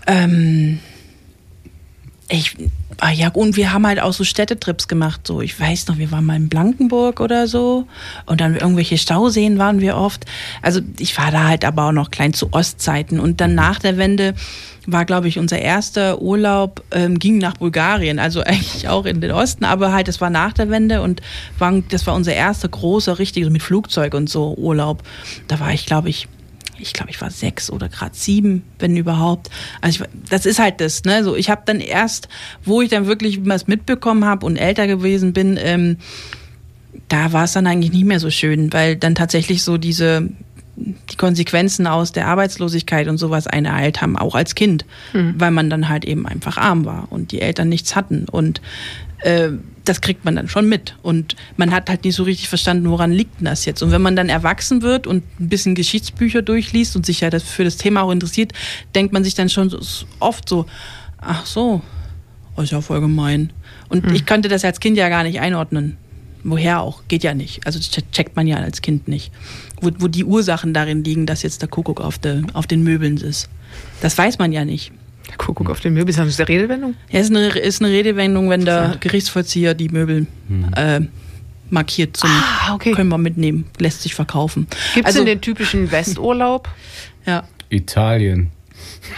Speaker 2: ähm, ich, ah ja, und wir haben halt auch so Städtetrips gemacht. So, ich weiß noch, wir waren mal in Blankenburg oder so. Und dann irgendwelche Stauseen waren wir oft. Also ich war da halt aber auch noch klein zu Ostzeiten. Und dann nach der Wende war, glaube ich, unser erster Urlaub, ähm, ging nach Bulgarien, also eigentlich auch in den Osten, aber halt, das war nach der Wende und war, das war unser erster großer, richtiger, mit Flugzeug und so Urlaub. Da war ich, glaube ich, ich glaube, ich war sechs oder gerade sieben, wenn überhaupt. Also ich, das ist halt das, ne? So, ich habe dann erst, wo ich dann wirklich was mitbekommen habe und älter gewesen bin, ähm, da war es dann eigentlich nicht mehr so schön, weil dann tatsächlich so diese die Konsequenzen aus der Arbeitslosigkeit und sowas einen ereilt haben, auch als Kind, mhm. weil man dann halt eben einfach arm war und die Eltern nichts hatten. Und äh, das kriegt man dann schon mit. Und man hat halt nicht so richtig verstanden, woran liegt denn das jetzt. Und wenn man dann erwachsen wird und ein bisschen Geschichtsbücher durchliest und sich ja das für das Thema auch interessiert, denkt man sich dann schon oft so, ach so, oh, ist ja voll gemein. Und mhm. ich konnte das als Kind ja gar nicht einordnen. Woher auch? Geht ja nicht. Also das checkt man ja als Kind nicht. Wo, wo die Ursachen darin liegen, dass jetzt der Kuckuck auf, de, auf den Möbeln ist. Das weiß man ja nicht.
Speaker 3: Der Kuckuck auf den Möbeln, ist das eine Redewendung?
Speaker 2: Ja, ist eine, ist eine Redewendung, wenn der Gerichtsvollzieher die Möbel hm. äh, markiert zum
Speaker 3: ah, okay.
Speaker 2: können wir mitnehmen, lässt sich verkaufen.
Speaker 3: Gibt es also, den typischen Westurlaub?
Speaker 2: ja.
Speaker 4: Italien.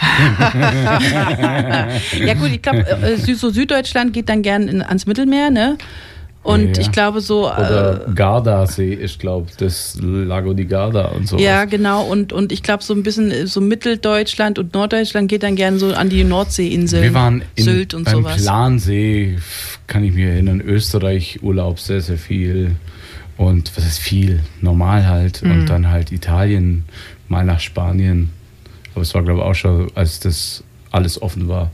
Speaker 2: ja gut, ich glaube, äh, so Süddeutschland geht dann gern in, ans Mittelmeer, ne? Und ja. ich glaube so.
Speaker 4: Oder äh, Gardasee ist, glaube ich, das Lago di Garda und so.
Speaker 2: Ja, genau. Und, und ich glaube, so ein bisschen so Mitteldeutschland und Norddeutschland geht dann gerne so an die Nordseeinseln.
Speaker 4: Wir waren in, Sylt und beim sowas. Plansee, kann ich mich erinnern, Österreich Urlaub sehr, sehr viel. Und was ist viel? Normal halt. Mhm. Und dann halt Italien, mal nach Spanien. Aber es war, glaube ich, auch schon, als das alles offen war.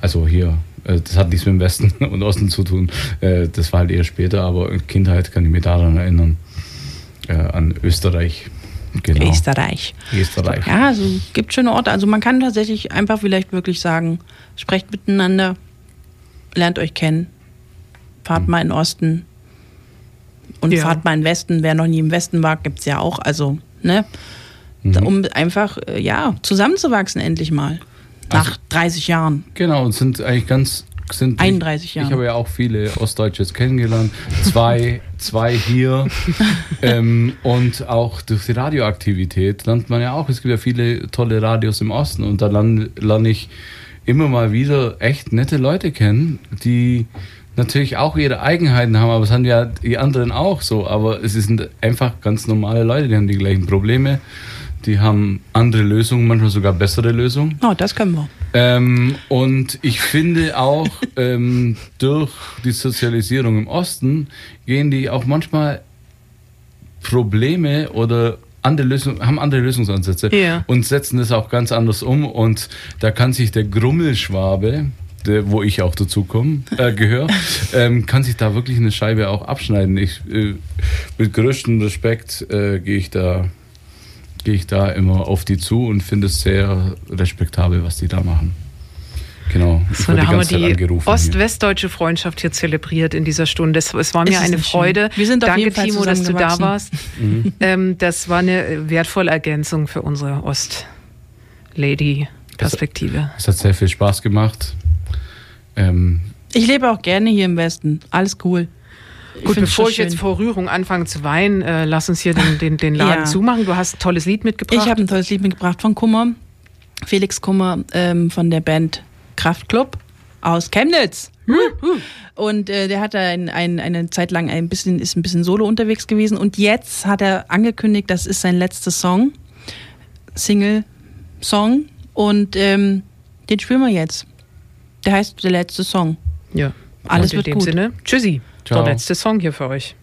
Speaker 4: Also hier äh, das hat nichts mit dem Westen und Osten zu tun. Äh, das war halt eher später, aber in Kindheit kann ich mich daran erinnern. Äh, an Österreich.
Speaker 2: Genau. Österreich.
Speaker 4: Österreich.
Speaker 2: Ja, also gibt schöne Orte. Also man kann tatsächlich einfach vielleicht wirklich sagen, sprecht miteinander, lernt euch kennen, fahrt mhm. mal in den Osten und ja. fahrt mal in den Westen. Wer noch nie im Westen war, gibt es ja auch. Also, ne? Mhm. Um einfach, ja, zusammenzuwachsen endlich mal. Nach also, 30 Jahren.
Speaker 4: Genau, und sind eigentlich ganz. Sind
Speaker 2: 31 Jahre.
Speaker 4: Ich habe ja auch viele Ostdeutsche kennengelernt. Zwei, zwei hier. ähm, und auch durch die Radioaktivität lernt man ja auch. Es gibt ja viele tolle Radios im Osten. Und da lerne, lerne ich immer mal wieder echt nette Leute kennen, die natürlich auch ihre Eigenheiten haben, aber es haben ja die anderen auch so. Aber es sind einfach ganz normale Leute, die haben die gleichen Probleme die haben andere Lösungen, manchmal sogar bessere Lösungen.
Speaker 2: Oh, das können wir.
Speaker 4: Ähm, und ich finde auch, ähm, durch die Sozialisierung im Osten gehen die auch manchmal Probleme oder andere Lösung, haben andere Lösungsansätze
Speaker 2: ja.
Speaker 4: und setzen das auch ganz anders um. Und da kann sich der Grummelschwabe, der, wo ich auch dazu komme, äh, gehöre, ähm, kann sich da wirklich eine Scheibe auch abschneiden. Ich, äh, mit größtem Respekt äh, gehe ich da gehe ich da immer auf die zu und finde es sehr respektabel, was die da machen. Genau.
Speaker 3: So, da haben wir die ost-westdeutsche Freundschaft hier zelebriert in dieser Stunde. Es, es war mir eine Freude.
Speaker 2: Wir sind
Speaker 3: Danke, Timo, dass du da warst. Mhm. Ähm, das war eine wertvolle Ergänzung für unsere Ost-Lady-Perspektive.
Speaker 4: Es, es, hat sehr viel Spaß gemacht.
Speaker 2: Ähm, ich lebe auch gerne hier im Westen. Alles cool.
Speaker 3: Gut, bevor ich jetzt vor Rührung anfange zu weinen, äh, lass uns hier den, den, den Laden ja. zumachen. Du hast ein tolles Lied mitgebracht.
Speaker 2: Ich habe ein tolles Lied mitgebracht von Kummer. Felix Kummer ähm, von der Band Kraftklub aus Chemnitz. Und äh, der hat da ein, ein, eine Zeit lang ein bisschen, ist ein bisschen solo unterwegs gewesen. Und jetzt hat er angekündigt, das ist sein letzter Song. Single-Song. Und ähm, den spielen wir jetzt. Der heißt der letzte Song.
Speaker 3: Ja.
Speaker 2: Alles Und in
Speaker 3: wird
Speaker 2: gut.
Speaker 3: Sinne, tschüssi. Ciao. Der letzte Song hier für euch.